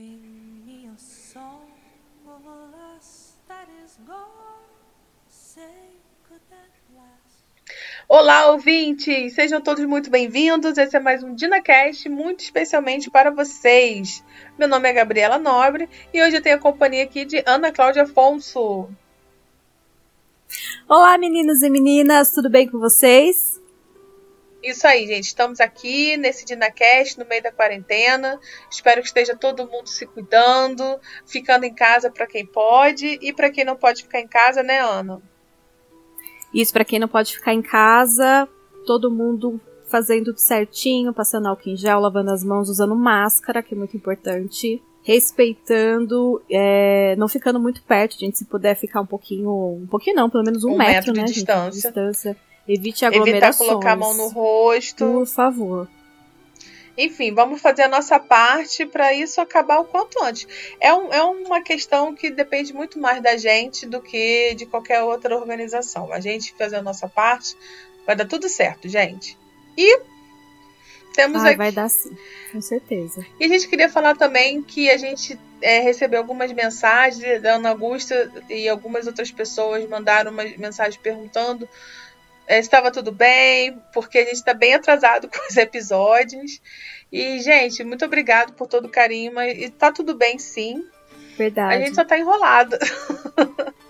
Sing me a song of a that is gone. Say, could that last? Olá, ouvintes! Sejam todos muito bem-vindos. Esse é mais um DinaCast, muito especialmente para vocês. Meu nome é Gabriela Nobre e hoje eu tenho a companhia aqui de Ana Cláudia Afonso. Olá, meninos e meninas, tudo bem com vocês? Isso aí, gente. Estamos aqui nesse DinaCast, no meio da quarentena. Espero que esteja todo mundo se cuidando, ficando em casa para quem pode e para quem não pode ficar em casa, né, Ana? Isso para quem não pode ficar em casa, todo mundo fazendo tudo certinho, passando álcool em gel, lavando as mãos, usando máscara, que é muito importante. Respeitando, é, não ficando muito perto, gente. Se puder ficar um pouquinho. Um pouquinho não, pelo menos um, Um metro, metro de né, gente, distância. distância. Evite Evitar aglomerações. colocar a mão no rosto. Por favor. Enfim, vamos fazer a nossa parte para isso acabar o quanto antes. É, um- é uma questão que depende muito mais da gente do que de qualquer outra organização. A gente fazer a nossa parte, vai dar tudo certo, gente. E temos Ai, aqui. vai dar sim, com certeza. E a gente queria falar também que a gente é, recebeu algumas mensagens da Ana Augusta e algumas outras pessoas mandaram umas mensagens perguntando estava tudo bem, porque a gente está bem atrasado com os episódios. E, gente, muito obrigado por todo o carinho, mas e tá tudo bem sim. Verdade. A gente só tá enrolada.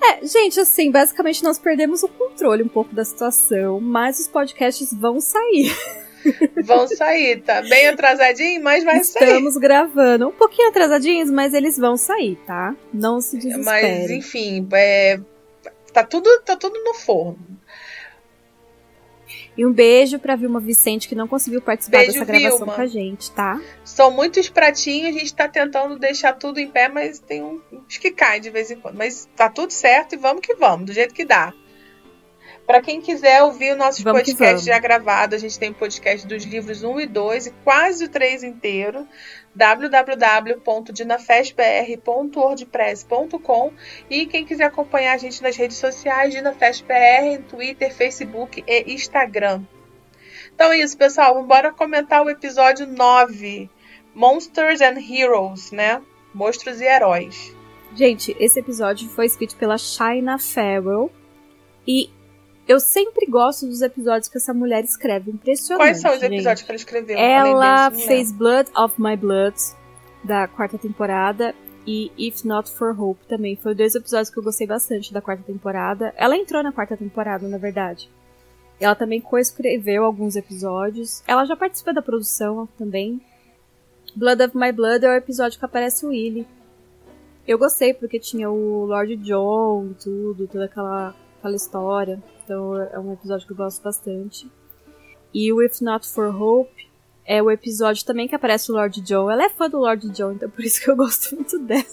É, gente, assim, basicamente nós perdemos o controle um pouco da situação, mas os podcasts vão sair. Vão sair, tá bem atrasadinho, mas vai sair. Estamos gravando um pouquinho atrasadinhos, mas eles vão sair, tá? Não se Mas, desesperem. enfim, é, tá, tudo, tá tudo no forno. E um beijo pra Vilma Vicente, que não conseguiu participar Beijo, dessa gravação Vilma. com a gente, tá? São muitos pratinhos, a gente tá tentando deixar tudo em pé, mas tem uns que caem de vez em quando. Mas tá tudo certo e vamos que vamos, do jeito que dá. Pra quem quiser ouvir Vamos que podcasts vamos. já gravados, a gente tem o podcast dos livros 1 e 2 e quase o 3 inteiro. www.dinafestbr.wordpress.com E quem quiser acompanhar a gente nas redes sociais, DinaFestBR, em Twitter, Facebook e Instagram. Então é isso, pessoal. Vamos embora comentar o episódio 9. Monsters and Heroes, né? Monstros e heróis. Gente, esse episódio foi escrito pela Shaina Farrell. E eu sempre gosto dos episódios que essa mulher escreve. Impressionante. Quais são os gente. episódios que ela escreveu? Ela fez Blood of My Blood, da quarta temporada, e If Not For Hope também. Foi dois episódios que eu gostei bastante da quarta temporada. Ela entrou na quarta temporada, na verdade. Ela também coescreveu alguns episódios. Ela já participou da produção também. Blood of My Blood é o episódio que aparece o Willy. Eu gostei porque tinha o Lord John e tudo, toda aquela, aquela história. Então é um episódio que eu gosto bastante. E o If Not For Hope é o episódio também que aparece o Lord John. Ela é fã do Lord John, então por isso que eu gosto muito dela.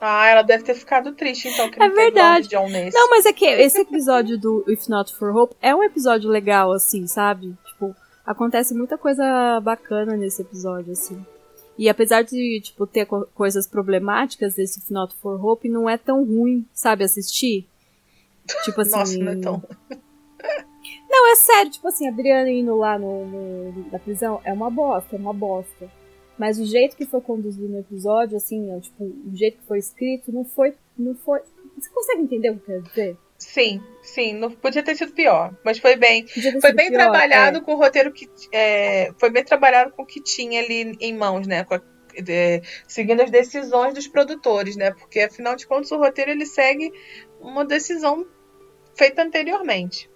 Ah, ela deve ter ficado triste, então, que É verdade. Lord John nesse. Não, mas é que esse episódio do If Not For Hope é um episódio legal, assim, sabe? Tipo, acontece muita coisa bacana nesse episódio, assim. E apesar de, tipo, ter co- coisas problemáticas desse If Not For Hope, não é tão ruim, sabe, assistir. Tipo assim... Nossa, não é tão. Não, é sério, tipo assim, a Brianna indo lá no, no- na prisão é uma bosta, é uma bosta. Mas o jeito que foi conduzido no episódio, assim, é, tipo, o jeito que foi escrito, não foi. Não foi. Você consegue entender o que eu quero dizer? Sim, sim. Não podia ter sido pior. Mas foi bem. Foi bem pior, trabalhado é. com o roteiro que. é, foi bem trabalhado com o que tinha ali em mãos, né? A- é, seguindo as decisões dos produtores, né? Porque afinal de contas o roteiro ele segue uma decisão feita anteriormente.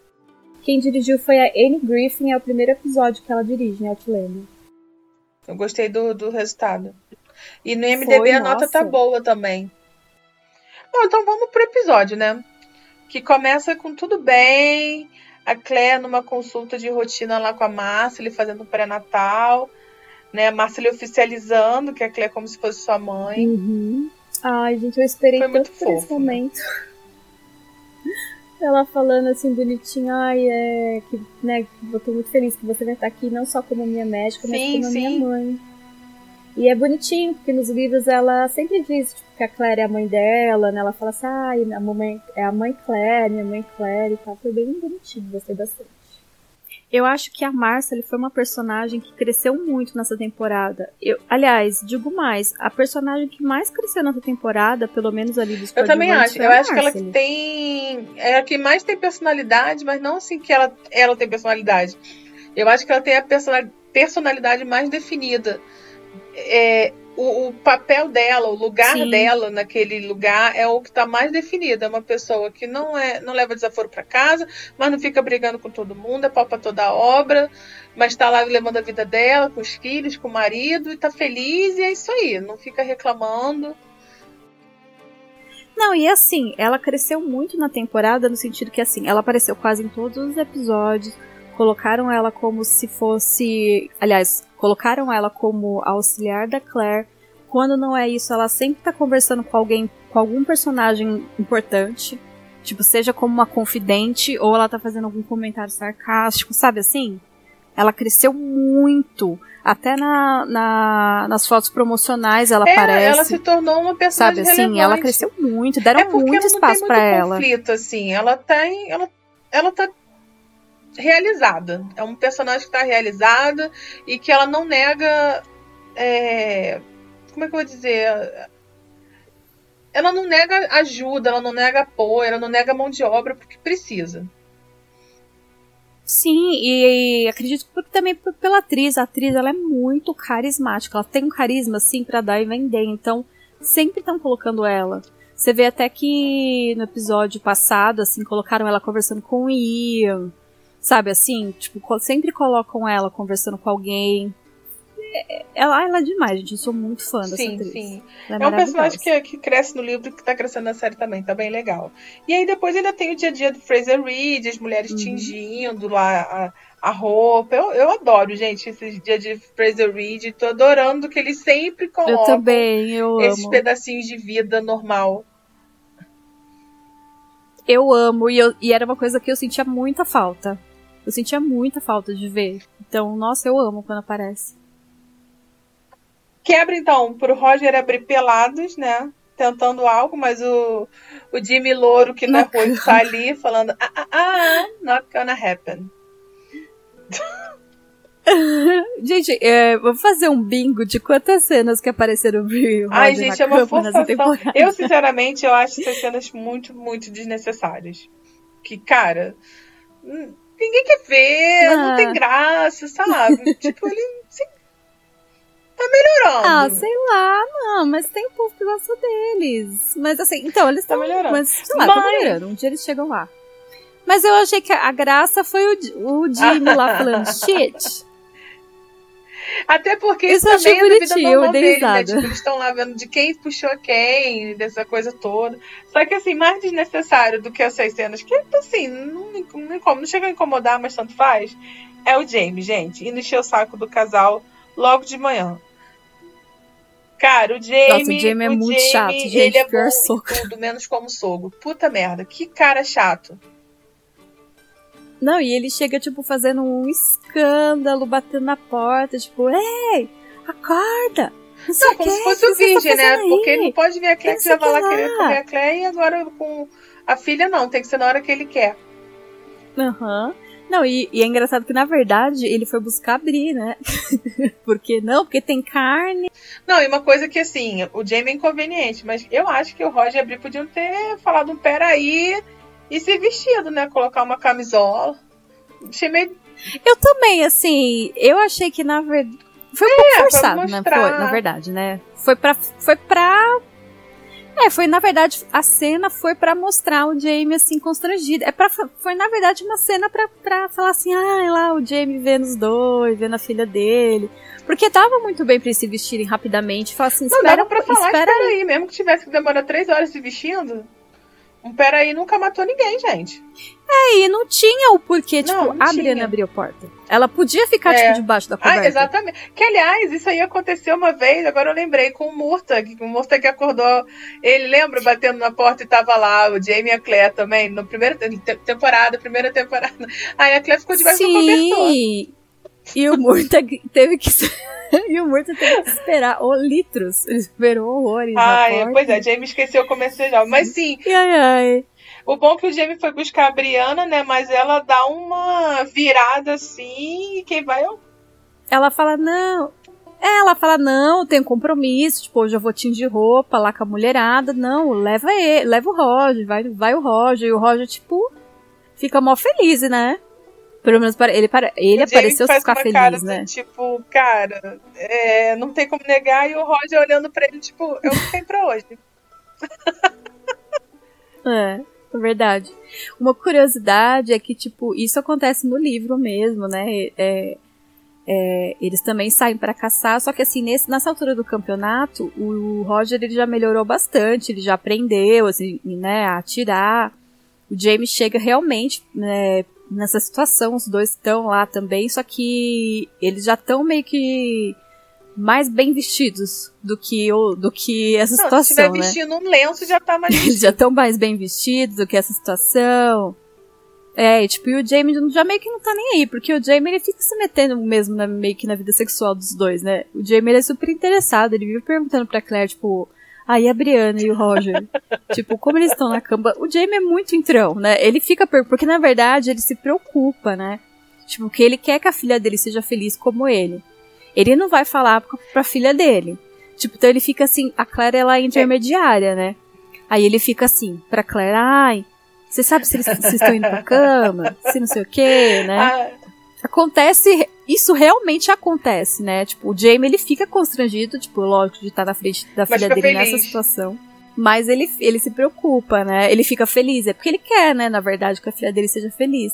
Quem dirigiu foi a Anne Griffin, é o primeiro episódio que ela dirige em Outlander. Eu gostei do, do resultado. E no IMDB Foi, a nota tá nossa. boa também. Bom, então vamos pro episódio, né? Que começa com tudo bem. A Claire numa consulta de rotina lá com a Márcia, ele fazendo pré-natal. Né? A Márcia ele oficializando que a Claire é como se fosse sua mãe. Uhum. Ai, gente, eu esperei Foi muito tanto por esse fofo, né? Ela falando assim bonitinho, ai, é que, né, eu tô muito feliz que você vai estar aqui não só como minha médica, mas Sim, como minha sim. mãe. E é bonitinho, porque nos livros ela sempre diz tipo, que a Claire é a mãe dela, né? Ela fala assim, ai, a mamãe é a mãe Claire, minha mãe Claire e tal. Foi bem bonitinho, gostei bastante. Eu acho que a Marcely foi uma personagem que cresceu muito nessa temporada. Eu, aliás, digo mais, a personagem que mais cresceu nessa temporada, pelo menos ali dos Eu também acho. Eu acho que ela tem. É a que mais tem personalidade, mas não assim que ela, ela tem personalidade. Eu acho que ela tem a persona- personalidade mais definida. É, o, o papel dela, o lugar Sim. dela naquele lugar é o que está mais definido. É uma pessoa que não é, não leva desaforo para casa, mas não fica brigando com todo mundo, é pau pra toda a obra, mas está lá levando a vida dela, com os filhos, com o marido, e tá feliz, e é isso aí. Não fica reclamando. Não, e assim, ela cresceu muito na temporada no sentido que assim, ela apareceu quase em todos os episódios. Colocaram ela como se fosse. Aliás, colocaram ela como auxiliar da Claire. Quando não é isso, ela sempre tá conversando com alguém, com algum personagem importante. Tipo, seja como uma confidente, ou ela tá fazendo algum comentário sarcástico, sabe assim? Ela cresceu muito. Até na, na- nas fotos promocionais ela É, aparece. ela se tornou uma Sabe personagem assim, relevante. ela cresceu muito, deram é muito espaço muito ela. conflito, assim. Ela tem. Ela, ela tá realizada. É um personagem que tá realizada e que ela não nega. é, como é que eu vou dizer? Ela não nega ajuda, ela não nega apoio, ela não nega mão de obra porque precisa. Sim, e, acredito que também pela atriz. A atriz ela é muito carismática. Ela tem um carisma assim pra dar e vender. Então, sempre estão colocando ela. Você vê até que no episódio passado, assim, colocaram ela conversando com o Ian. Sabe assim? Tipo, sempre colocam ela conversando com alguém. É- Ela, ela é demais, gente. Eu sou muito fã dessa Sim, atriz. sim. Ela É um personagem que, que cresce no livro e que tá crescendo na série também, tá bem legal. E aí depois ainda tem o dia a dia do Fraser Reed, as mulheres Uhum. tingindo lá a, a roupa. Eu, eu adoro, gente, esses dias de Fraser Reed. Tô adorando que eles sempre Eu colocam também, eu esses amo. pedacinhos de vida normal. Eu amo, e, eu- e era uma coisa que eu sentia muita falta. Eu sentia muita falta de ver. Então, nossa, eu amo quando aparece. Quebra então pro Roger abrir pelados, né? Tentando algo, mas o, o Jimmy Louro, que não é Não. ruim, tá ali falando: ah, ah, ah, not gonna happen. Gente, é, vamos fazer um bingo de quantas cenas que apareceram no Roger Ai, na gente, é uma forçação. Eu, sinceramente, eu acho essas cenas muito, muito desnecessárias. Que, cara, hum, ninguém quer ver, não Ah. tem graça, sabe? tipo, ele tá melhorando. Ah, sei lá, não, mas tem um povo que gosta deles. Mas assim, então, eles Tá estão melhorando. Mas, sei lá, tá Mas- melhorando. Um dia eles chegam lá. Mas eu achei que a graça foi o, o Jimmy lá falando shit. Até porque Isso eu também é da vida normal eu dei dele, né? Tipo, eles estão lá vendo de quem puxou quem, dessa coisa toda. Só que, assim, mais desnecessário do que essas cenas, que, assim, não, não, não chega a incomodar, mas tanto faz, é o Jamie, gente, indo encher o saco do casal logo de manhã. Cara, o Jamie. Nossa, o Jamie é muito chato, gente, Ele é pior bom soco. tudo, menos como sogro. Puta merda, que cara chato. Não, e ele chega, tipo, fazendo um escândalo, batendo na porta, tipo, ei, acorda! Não Não, como se fosse o tá virgem, né? aí?" Porque ele não pode ver a Não que já vai lá o que querer comer a Claire e agora com a filha não, tem que ser na hora que ele quer. Aham. Não, e, e é engraçado que, na verdade, ele foi buscar abrir, né? porque não? Porque tem carne. Não, e uma coisa que assim, o Jamie é inconveniente, mas eu acho que o Roger e a Bri podiam ter falado um peraí e se vestido, né? Colocar uma camisola. Achei meio. Eu também, assim, eu achei que, na verdade. Foi um pouco pra forçado, né? Foi, na verdade, né? Foi pra. Foi pra. É, foi na verdade a cena foi pra mostrar o Jamie assim constrangido. É para foi na verdade uma cena pra, pra falar assim, ah, lá o Jamie vendo os dois, vendo a filha dele. Porque tava muito bem pra eles se vestirem rapidamente. Falar assim, Não espera, dava pra falar, espera espera aí, mesmo que tivesse que demorar três horas se vestindo. Um peraí nunca matou ninguém, gente. aí, não tinha o porquê, tipo, Não, não a. Brienne abriu a porta. Ela podia ficar, É. tipo, debaixo da coberta. Ah, exatamente. Que, aliás, isso aí aconteceu uma vez, agora eu lembrei, com o Murta, que o Murta que acordou, ele lembra, batendo na porta e tava lá, o Jamie e a Claire também, na primeira te- temporada, primeira temporada. Aí a Claire ficou debaixo do cobertor. Sim! E o Murta teve que. e o Murta teve que esperar oh, litros. Ele esperou horrores. Ai, pois é, Jamie esqueceu como é jovem. Mas sim, ai, ai. O bom é que o Jamie foi buscar a Briana, né? Mas ela dá uma virada assim e quem vai é o Ela fala, não. É, ela fala, não, tem compromisso, tipo, hoje eu vou tingir roupa lá com a mulherada. Não, leva ele, leva o Roger, vai, vai o Roger. E o Roger, tipo, fica mó feliz, né? Pelo menos para ele, para, ele apareceu faz ficar feliz, cara né? tipo, cara, é, não tem como negar, e o Roger olhando pra ele, tipo, é o que tem pra hoje. É, é verdade. Uma curiosidade é que, tipo, isso acontece no livro mesmo, né? É, é, eles também saem pra caçar, só que assim, nesse, nessa altura do campeonato, o Roger ele já melhorou bastante, ele já aprendeu, assim, né, a atirar. O James chega realmente né, nessa situação, os dois estão lá também, só que eles já estão meio que mais bem vestidos do que, o, do que essa Não, se situação, estiver né? vestindo um lenço, já tá mais Eles já estão mais bem vestidos do que essa situação. É, e, tipo, e o Jamie já meio que não tá nem aí, porque o Jamie ele fica se metendo mesmo na, meio que na vida sexual dos dois, né? O Jamie ele é super interessado, ele vive perguntando pra Claire, tipo, aí a Brianna e o Roger, tipo, como eles estão na cama. O Jamie é muito entrão, né? Ele fica, per- porque na verdade ele se preocupa, né? Tipo, que ele quer que a filha dele seja feliz como ele. Ele não vai falar pra, filha dele. Tipo, então ele fica assim, a Claire ela é intermediária, né? Aí ele fica assim, pra Claire, ai, você sabe se eles se estão indo pra cama? Se não sei o quê, né? Ah, Acontece, isso realmente acontece, né? Tipo, o Jamie ele fica constrangido, tipo, lógico, de estar na frente da Mas filha dele nessa feliz. situação. Mas ele, ele se preocupa, né? Ele fica feliz, é porque ele quer, né? Na verdade, que a filha dele seja feliz.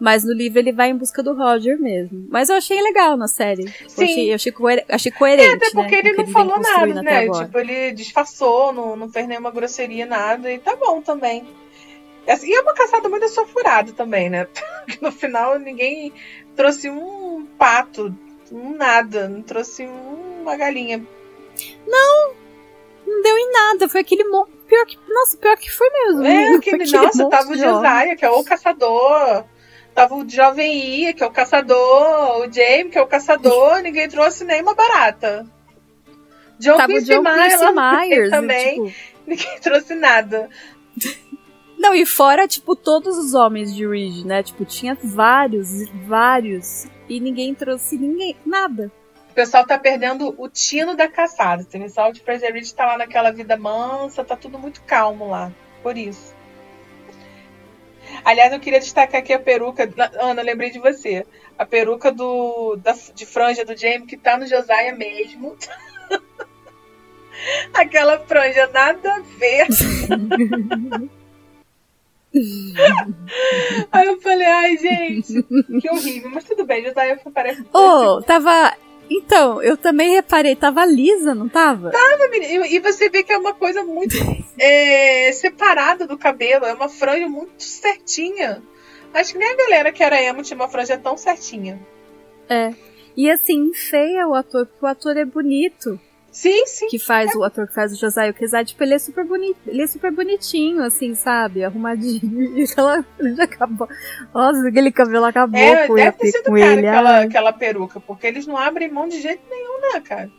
Mas no livro ele vai em busca do Roger mesmo. Mas eu achei legal na série. Eu Sim. achei, eu achei, coer- achei coerente. até porque né, ele não que falou nada, né? Tipo, ele disfarçou, não, não fez nenhuma grosseria, nada, e tá bom também. Assim, E é uma caçada muito assofurada também, né? Porque no final ninguém trouxe um pato, um nada, não trouxe um- uma galinha. Não deu em nada, foi aquele. Pior que. Nossa, pior que foi mesmo. É, Foi aquele, aquele nossa, tava o. Josiah, que é o caçador. Tava o Jovem Ia, que é o caçador. O Jamie, que é o caçador. Ninguém trouxe nem uma barata. John Tava o Quincy John lá no meio Myers. e, também. tipo, Ninguém trouxe nada. Não, e fora, tipo, todos os homens de Ridge, né? Tipo, tinha vários, vários. E ninguém trouxe ninguém. Nada. O pessoal tá perdendo o tino da caçada. O pessoal de Fraser Ridge tá lá naquela vida mansa, tá tudo muito calmo lá. Por isso. Aliás, eu queria destacar aqui a peruca. Ana, eu lembrei de você. A peruca do, da, de franja do Jamie, que tá no Josiah mesmo. Aquela franja nada a ver. Aí eu falei, ai, gente, que horrível. Mas tudo bem, Josiah parece. Oh, tava. Então, eu também reparei, tava lisa, não tava? E, e você vê que é uma coisa muito é, separada do cabelo, é uma franja muito certinha. Acho que nem a galera que era emo tinha uma franja tão certinha. É. E assim, feia o ator, porque o ator é bonito. Sim, sim. Que faz o ator que faz o Josiah Kezai, tipo, ele é super bonito, ele é super bonitinho, assim, sabe? Arrumadinho. E aquela franja acabou. Nossa, aquele cabelo acabou É, com, deve ter sido com cara ele. aquela, ai. aquela peruca, porque eles não abrem mão de jeito nenhum, né, cara?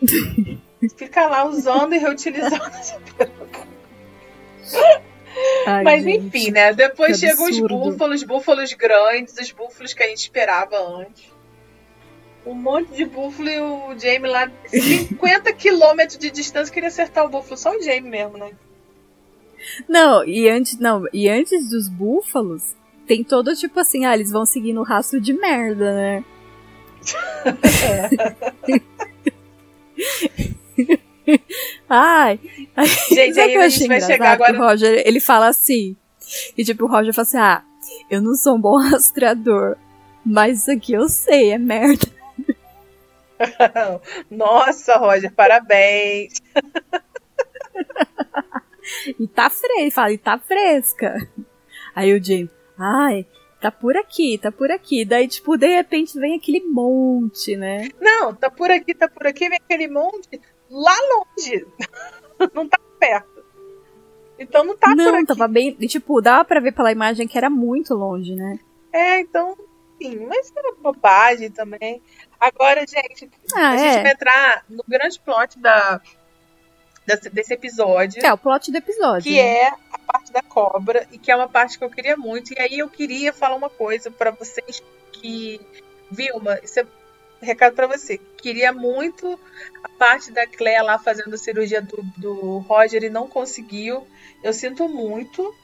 Fica lá usando e reutilizando essa peruca. Ai, Mas gente. enfim, né? Depois chegam os búfalos, búfalos grandes, os búfalos que a gente esperava antes. Um monte de búfalo e o Jamie lá, 50 quilômetros de distância, queria acertar o búfalo. Só o Jamie mesmo, né? Não, e antes, não, e antes dos búfalos, tem todo tipo assim, ah, eles vão seguir no rastro de merda, né? Ai, Gente, o aí a gente vai chegar agora. O Roger, ele fala assim, e tipo, o Roger fala assim, ah, eu não sou um bom rastreador, mas isso aqui eu sei, é merda. Nossa, Roger, parabéns. E tá fresca, ele fala, e tá fresca. Aí o James, ai, tá por aqui, tá por aqui. Daí, tipo, de repente vem aquele monte, né? Não, tá por aqui, tá por aqui, vem aquele monte lá longe. Não tá perto. Então não tá por não, aqui. tava bem. E, tipo, dava pra ver pela imagem que era muito longe, né? É, então, enfim, mas era bobagem também. Agora, gente, Ah, a gente vai é. entrar no grande plot da, desse, desse episódio, É, o plot do episódio. que né? é a parte da cobra e que é uma parte que eu queria muito. E aí eu queria falar uma coisa para vocês que Vilma, isso é um recado para você. Queria muito a parte da Cléa lá fazendo a cirurgia do, do Roger e não conseguiu. Eu sinto muito.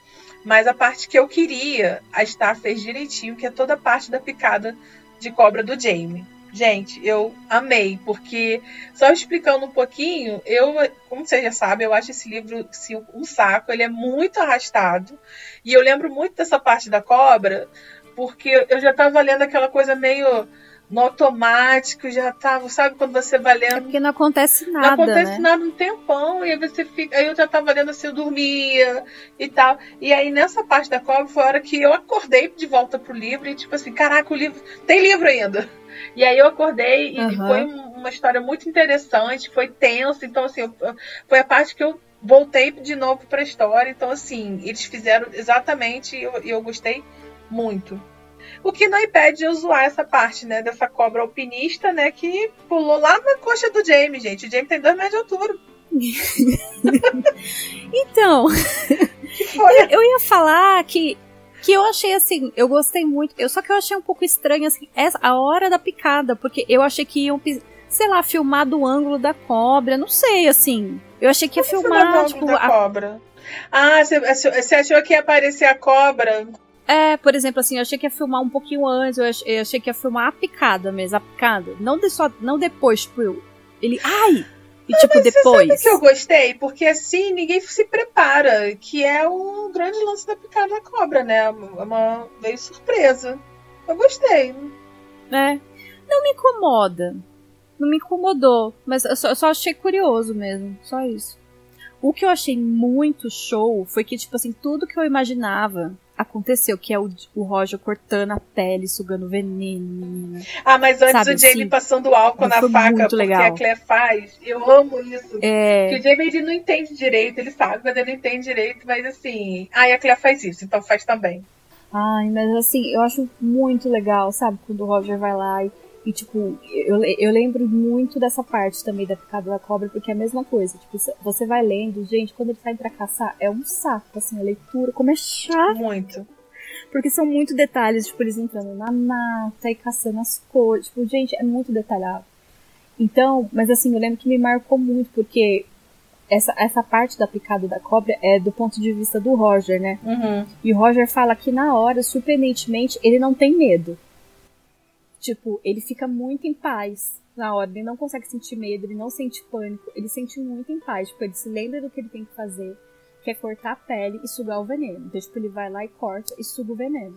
Mas a parte que eu queria, a Star fez direitinho, que é toda a parte da picada de cobra do Jamie. Gente, eu amei, porque só explicando um pouquinho, eu, como vocês já sabem, eu acho esse livro assim, um saco, ele é muito arrastado. E eu lembro muito dessa parte da cobra, porque eu já estava lendo aquela coisa meio no automático, já tava, sabe quando você vai lendo. É porque não acontece nada. Não acontece né? nada um tempão, e aí você fica. Aí eu já tava lendo assim, eu dormia e tal. E aí nessa parte da cobra foi a hora que eu acordei de volta pro livro e tipo assim, caraca, o livro. Tem livro ainda. E aí eu acordei e uhum. foi uma história muito interessante, foi tenso, então assim, eu, foi a parte que eu voltei de novo para a história. Então assim, eles fizeram exatamente e eu, eu gostei muito. O que não impede de eu zoar essa parte, né? Dessa cobra alpinista, né? Que pulou lá na coxa do Jamie, gente. O Jamie tem dois metros de altura. então, eu, eu, ia falar que, que eu achei assim, eu gostei muito, eu, só que eu achei um pouco estranho assim, essa, a hora da picada, porque eu achei que iam, sei lá, filmar do ângulo da cobra, não sei, assim. Eu achei que ia Como filmar, tipo. Da a... cobra? Ah, você achou que ia aparecer a cobra é, por exemplo, assim, eu achei que ia filmar um pouquinho antes, eu achei, eu achei que ia filmar a picada mesmo, a picada. Não, de só, não depois, tipo, ele. Ai! E não, tipo, depois. Sabe que eu gostei? Porque assim ninguém se prepara, que é o grande lance da picada da cobra, né? É uma veio surpresa. Eu gostei. É. Não me incomoda. Não me incomodou. Mas eu só, eu só achei curioso mesmo. Só isso. O que eu achei muito show foi que, tipo assim, tudo que eu imaginava aconteceu, que é o, o Roger cortando a pele, sugando veneno. Ah, mas antes Sabe, o Jamie assim, passando álcool na faca, porque legal. a Claire faz. Eu amo isso. É... Porque o Jamie ele não entende direito, ele sabe, mas ele não entende direito, mas assim. Ah, e a Claire faz isso, então faz também. Ai, mas assim, eu acho muito legal, sabe? Quando o Roger vai lá e e, tipo, eu, eu lembro muito dessa parte também da picada da cobra, porque é a mesma coisa. Tipo, você vai lendo, gente, quando ele sai pra caçar, é um saco, assim, a leitura, como é chato. Muito. Porque são muito detalhes, tipo, eles entrando na mata e caçando as cores. Tipo, gente, é muito detalhado. Então, mas assim, eu lembro que me marcou muito, porque essa, essa parte da picada da cobra é do ponto de vista do Roger, né? Uhum. E o Roger fala que na hora, surpreendentemente, ele não tem medo. Tipo, ele fica muito em paz na hora, ele não consegue sentir medo, ele não sente pânico, ele sente muito em paz. Tipo, ele se lembra do que ele tem que fazer, que é cortar a pele e sugar o veneno. Então, tipo, ele vai lá e corta e suga o veneno.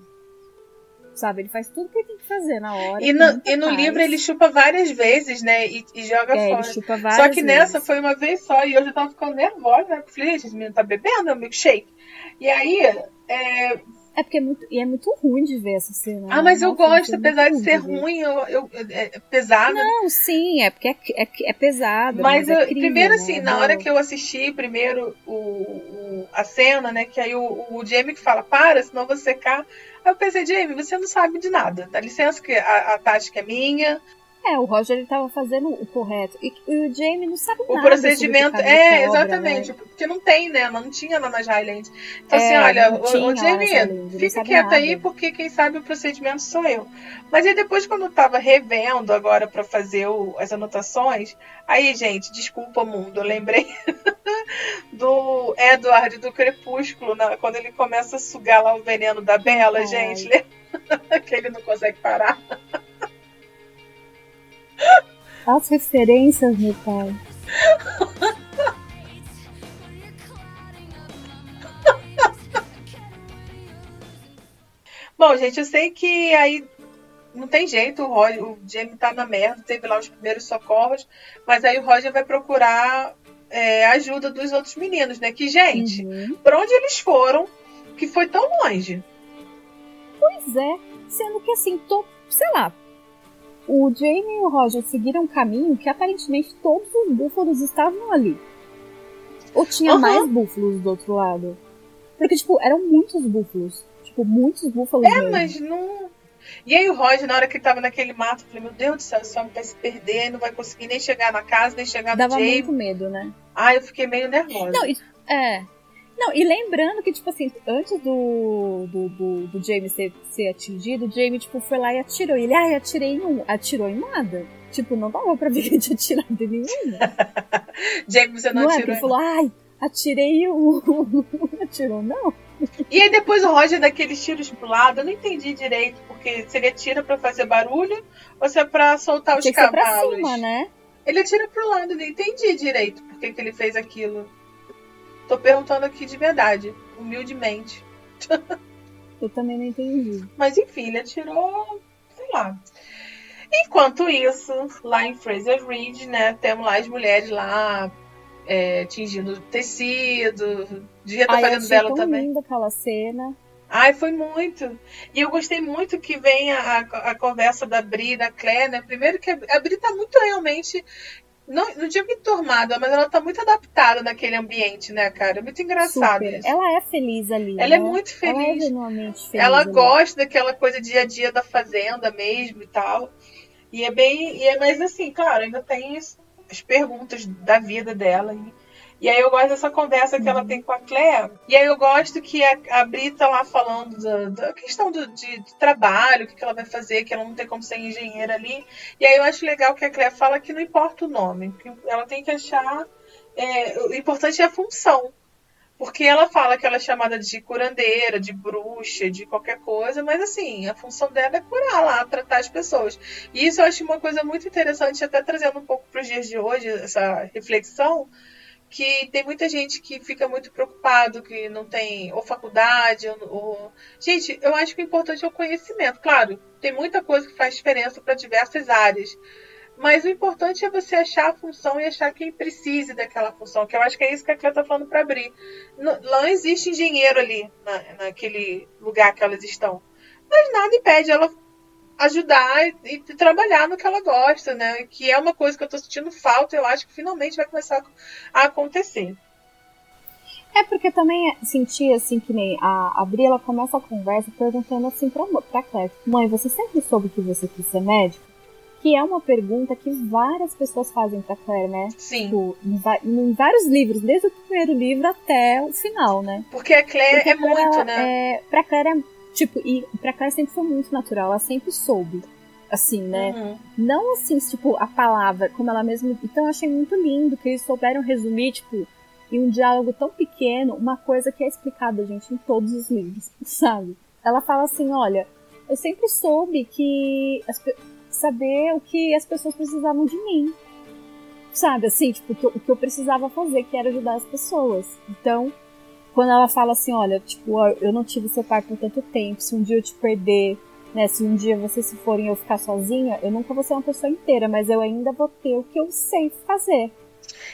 Sabe? Ele faz tudo que ele tem que fazer na hora. E no, e no livro ele chupa várias vezes, né? E, e joga é, fora. Ele chupa várias só que vezes. nessa foi uma vez só e eu já tava ficando nervosa, né? Falei, esse menino tá bebendo, é um milkshake. E aí, é, é porque é muito, e é muito ruim de ver essa cena. Ah, mas eu gosto, apesar de ser ruim, eu, eu, é, é pesado. Não, sim, é porque é, é, é pesado. Mas, mas é eu, crime, primeiro, né? assim, na hora que eu assisti primeiro o, o, a cena, né? Que aí o, o Jamie que fala, para, senão você secar. Aí eu pensei, Jamie, você não sabe de nada. Dá licença que a, a tática é minha, é, o Roger ele tava fazendo o correto. E, e o Jamie não sabe o nada. O procedimento. É, cobra, exatamente. Né? Porque não tem, né? Não tinha lá nas Highlands. Então, é, assim, olha, o, o Jamie, fica quieto aí, porque quem sabe o procedimento sou eu. Mas aí depois, quando eu tava revendo agora para fazer o, as anotações, aí, gente, desculpa, mundo, eu lembrei do Edward do Crepúsculo, né? quando ele começa a sugar lá o veneno da Bela, Ai. gente. que ele não consegue parar. As referências, meu pai. Bom, gente, eu sei que aí não tem jeito, o, Roger, o Jamie tá na merda, teve lá os primeiros socorros, mas aí o Roger vai procurar é, ajuda dos outros meninos, né? Que, gente, uhum. pra onde eles foram que foi tão longe? Pois é, sendo que assim, tô, sei lá, o Jamie e o Roger seguiram um caminho que aparentemente todos os búfalos estavam ali. Ou tinha uhum. mais búfalos do outro lado? Porque, tipo, eram muitos búfalos. Tipo, muitos búfalos. É, mesmo. mas não. E aí o Roger, na hora que ele tava naquele mato, eu falei, meu Deus do céu, esse homem vai se perder, não vai conseguir nem chegar na casa, nem chegar Dava no Dava muito medo, né? Ah, eu fiquei meio nervosa. Não, isso, é. Não, e lembrando que, tipo assim, antes do, do, do, do Jamie ser, ser atingido, o Jamie, tipo, foi lá e atirou. E ele, ai, atirei em um. Atirou em nada. Tipo, não dava pra ver que tinha atirado em nenhum. Jamie, você não, Não é? atirou. Porque ele falou, ai, atirei um. Atirou, não. E aí depois o Roger dá aqueles tiros pro lado. Eu não entendi direito, porque se ele atira pra fazer barulho ou se é pra soltar os que ser pra cavalos. cima, né? Ele atira pro lado, não entendi direito por que ele fez aquilo. Tô perguntando aqui de verdade, humildemente. Eu também não entendi. Mas enfim, ele atirou, sei lá. Enquanto isso, lá em Fraser Ridge, né, temos lá as mulheres lá é, tingindo tecido. Devia estar fazendo dela tão também. linda aquela cena. Ai, foi muito. E eu gostei muito que vem a, a, a conversa da Bri e da Claire, né? Primeiro que a, a Bri tá muito realmente. Não, não digo enturmada, mas ela tá muito adaptada naquele ambiente, né, cara? É muito engraçado Super. isso. Ela é feliz ali. Ela é né? muito Ela é feliz. feliz. Ela gosta daquela coisa dia a dia da fazenda mesmo e tal. E é bem. E é, mas assim, claro, ainda tem as, as perguntas da vida dela. E, e aí eu gosto dessa conversa que Uhum. ela tem com a Claire. E aí eu gosto que a, a Bri tá lá falando da, da questão do, de, de trabalho, o que, que ela vai fazer, que ela não tem como ser engenheira ali. E aí eu acho legal que a Claire fala que não importa o nome, que ela tem que achar. é, o importante é a função. Porque ela fala que ela é chamada de curandeira, de bruxa, de qualquer coisa, mas assim, a função dela é curar lá, tratar as pessoas. E isso eu acho uma coisa muito interessante, até trazendo um pouco para os dias de hoje, essa reflexão, que tem muita gente que fica muito preocupado, que não tem ou faculdade, ou, ou... Gente, eu acho que o importante é o conhecimento. Claro, tem muita coisa que faz diferença para diversas áreas. Mas o importante é você achar a função e achar quem precise daquela função, que eu acho que é isso que a Clé tá falando para abrir. Não, não existe engenheiro ali, na, naquele lugar que elas estão. Mas nada impede ela ajudar e, e trabalhar no que ela gosta, né? Que é uma coisa que eu tô sentindo falta, eu acho que finalmente vai começar a acontecer. É porque também senti assim que nem a, a Bri, ela começa a conversa perguntando assim pra, pra Claire: Mãe, você sempre soube que você quis ser médico? Que é uma pergunta que várias pessoas fazem pra Claire, né? Sim. Tipo, em, em vários livros, desde o primeiro livro até o final, né? Porque a Claire Porque é muito, né? É, pra Claire é, tipo, e pra Claire sempre foi muito natural, ela sempre soube. Assim, né? Uhum. Não assim, tipo, a palavra, como ela mesma. Então eu achei muito lindo que eles souberam resumir, tipo, em um diálogo tão pequeno, uma coisa que é explicada, gente, em todos os livros, sabe? Ela fala assim: olha, eu sempre soube que. as saber o que as pessoas precisavam de mim. Sabe, assim, tipo, o que eu precisava fazer, que era ajudar as pessoas. Então, quando ela fala assim, olha, tipo, eu não tive seu pai por tanto tempo, se um dia eu te perder, né, se um dia vocês se forem eu ficar sozinha, eu nunca vou ser uma pessoa inteira, mas eu ainda vou ter o que eu sei fazer.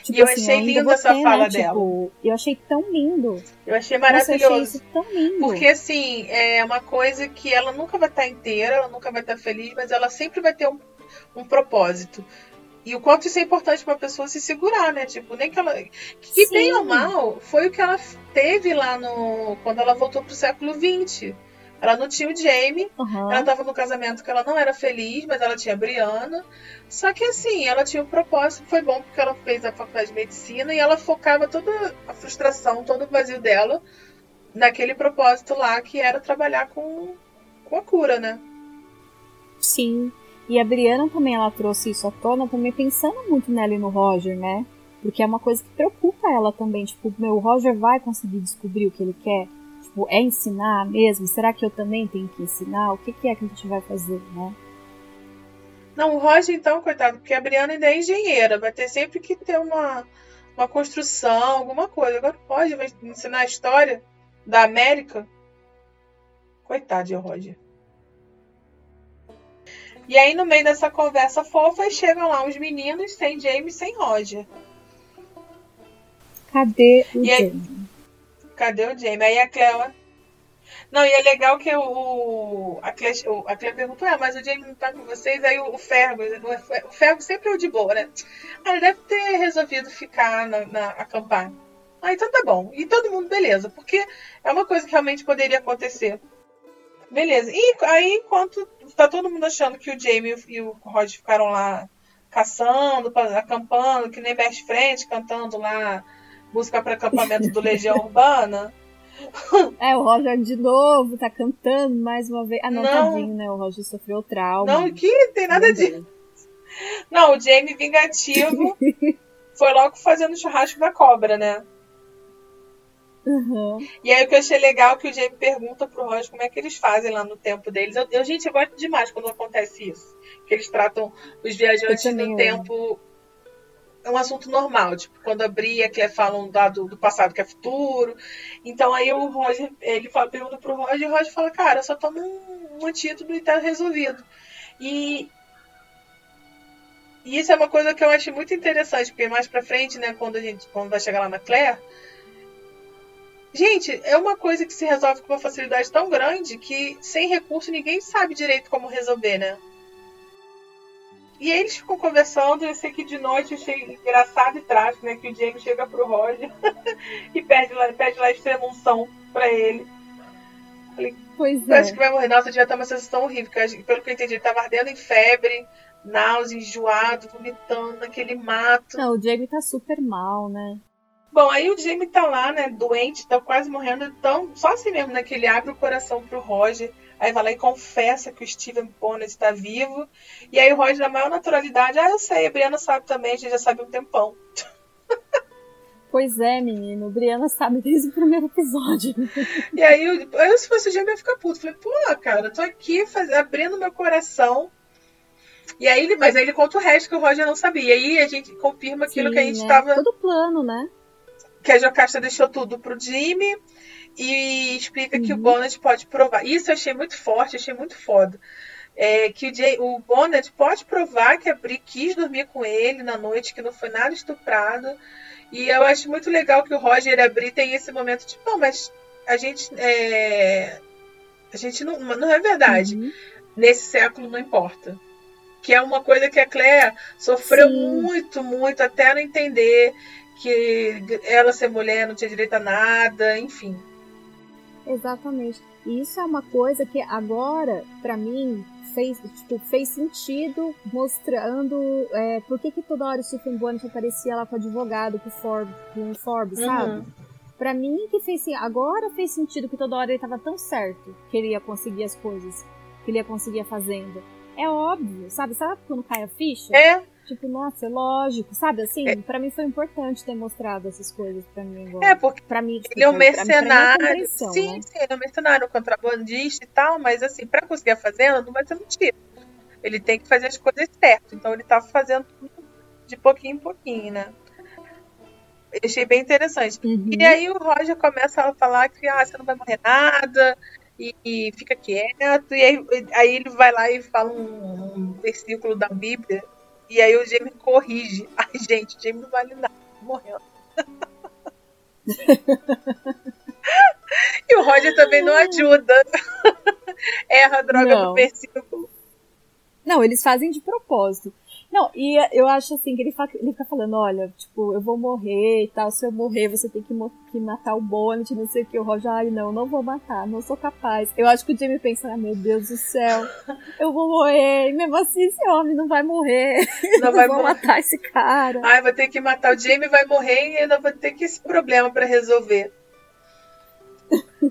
Tipo E eu achei ainda lindo vou essa ter, fala né, dela. Tipo, eu achei tão lindo. Eu achei Nossa, eu achei maravilhoso. isso tão lindo. Porque assim, é uma coisa que ela nunca vai estar inteira, ela nunca vai estar feliz, mas ela sempre vai ter um, um propósito. E o quanto isso é importante pra pessoa se segurar, né? Tipo, nem que ela. Que Sim. bem ou mal, foi o que ela teve lá no. Quando ela voltou pro século XX. Ela não tinha o Jamie, Aham. ela tava no casamento que ela não era feliz, mas ela tinha a Briana. Só que assim, ela tinha um propósito, foi bom porque ela fez a faculdade de medicina e ela focava toda a frustração, todo o vazio dela naquele propósito lá que era trabalhar com, com a cura, né? Sim. E a Briana também, ela trouxe isso à tona, também pensando muito nela e no Roger, né? Porque é uma coisa que preocupa ela também. Tipo, meu, o Roger vai conseguir descobrir o que ele quer? Tipo, é ensinar mesmo? Será que eu também tenho que ensinar? O que, que é que a gente vai fazer, né? Não, o Roger, então, coitado, porque a Briana ainda é engenheira, vai ter sempre que ter uma, uma construção, alguma coisa. Agora vai ensinar a história da América. Coitado de Roger. E aí, no meio dessa conversa fofa, chegam lá os meninos sem James, sem Roger. Cadê o E aí- Jamie? Cadê o Jamie? Aí a Cleo. Não, e é legal que o. A Cleo, a Cleo perguntou, ah, mas o Jamie não tá com vocês? Aí o, o Fergus, o, o Fergus sempre é o de boa, né? Ah, ele deve ter resolvido ficar na, na acampar. Ah, então tá bom. E todo mundo, beleza, porque é uma coisa que realmente poderia acontecer. Beleza. E aí, enquanto tá todo mundo achando que o Jamie e o Rod ficaram lá caçando, pa- acampando, que nem best friend, cantando lá música para acampamento do Legião Urbana. É, o Roger de novo tá cantando mais uma vez. Ah, não, Não. tadinho, né? O Roger sofreu trauma. Não, que tem nada disso. Não, o Jamie vingativo foi logo fazendo churrasco da cobra, né? Uhum. E aí o que eu achei legal é que o Jamie pergunta pro Roger como é que eles fazem lá no tempo deles. Eu, eu, gente, eu gosto demais quando acontece isso. Que eles tratam os viajantes no tempo. É um assunto normal, tipo, quando a Bri e a Claire falam da- do, do passado que é futuro. Então aí o Roger, ele fala, pergunta pro Roger e o Roger fala, cara, só toma um, um antídoto e tá resolvido. E, e isso é uma coisa que eu acho muito interessante, porque mais pra frente, né, quando a gente quando vai chegar lá na Claire, Gente, é uma coisa que se resolve com uma facilidade tão grande que sem recurso ninguém sabe direito como resolver, né? E aí eles ficam conversando, eu sei que de noite eu achei engraçado e trágico, né? Que o James chega pro Roger e pede lá, pede lá extremunção pra ele. Pois Eu acho é. que vai morrer. Nossa, devia estar uma sensação horrível. porque pelo que eu entendi, ele tava ardendo em febre, náusea, enjoado, vomitando naquele mato. Não, o Jamie tá super mal, né? Bom, aí o Jamie tá lá, né, doente, tá quase morrendo, então, só assim mesmo, né, que ele abre o coração pro Roger, aí vai lá e confessa que o Steven Bonnet tá vivo, e aí o Roger, na maior naturalidade, ah, eu sei, a Brianna sabe também, a gente já sabe um tempão. Pois é, menino. Brianna sabe desde o primeiro episódio. E aí, eu, eu, se fosse o eu ia ficar puto. Falei, pô, cara, eu tô aqui faz, abrindo meu coração. E aí, ele, mas aí ele conta o resto que o Roger não sabia. E aí a gente confirma aquilo Sim, que a gente né? tava Todo plano, né? Que a Jocasta deixou tudo pro Jimmy e explica que o Uhum. Bonnet pode provar. Isso eu achei muito forte, achei muito foda. É, que o, Jay- o Bonnet pode provar que a Bri quis dormir com ele na noite, que não foi nada estuprado. E eu acho muito legal que o Roger e a Bri têm esse momento de, não, mas a gente. É, a gente não. Não é verdade. Uhum. Nesse século não importa. Que é uma coisa que a Claire sofreu Sim. muito, muito, até não entender que ela ser mulher não tinha direito a nada, enfim. Exatamente. E isso é uma coisa que agora, pra mim, fez, tipo, fez sentido mostrando é, por que, que toda hora o Stephen Bonnet aparecia lá com o advogado, com o Forbes, com o Forbes Uhum. sabe? Pra mim que fez sim- agora fez sentido que toda hora ele tava tão certo que ele ia conseguir as coisas, que ele ia conseguir a fazenda. É óbvio, sabe? Sabe quando cai a ficha? É, Tipo, nossa, é lógico, sabe? Assim, É. pra mim foi importante ter mostrado essas coisas pra mim agora. é porque Pra mim, ele é um pra mim- pra mercenário. compreensão, Sim, né? sim, ele é um mercenário, um contrabandista e tal, mas assim, pra conseguir a fazenda não vai ser mentira. Ele tem que fazer as coisas certas. Então ele tá fazendo de pouquinho em pouquinho, né? Eu achei bem interessante. Uhum. E aí o Roger começa a falar que ah, você não vai morrer nada e, e fica quieto. E aí, aí ele vai lá e fala um, um versículo da Bíblia. E aí o Jamie corrige. Ai, gente, o Jamie não vale nada, morrendo. e o Roger também não ajuda. Erra a droga Não. do versículo. Não, eles fazem de propósito. Não, e eu acho assim que ele, fa- ele fica falando, olha, tipo, eu vou morrer e tal, se eu morrer você tem que, mo- que matar o Bonnet, não sei o que, o Roger, ai não, não vou matar, não sou capaz. Eu acho que o Jamie pensa, ah, meu Deus do céu, eu vou morrer, e mesmo assim esse homem não vai morrer, Não eu vai vou matar esse cara. Ai, vou ter que matar o Jamie, vai morrer e ainda vou ter que esse problema pra resolver.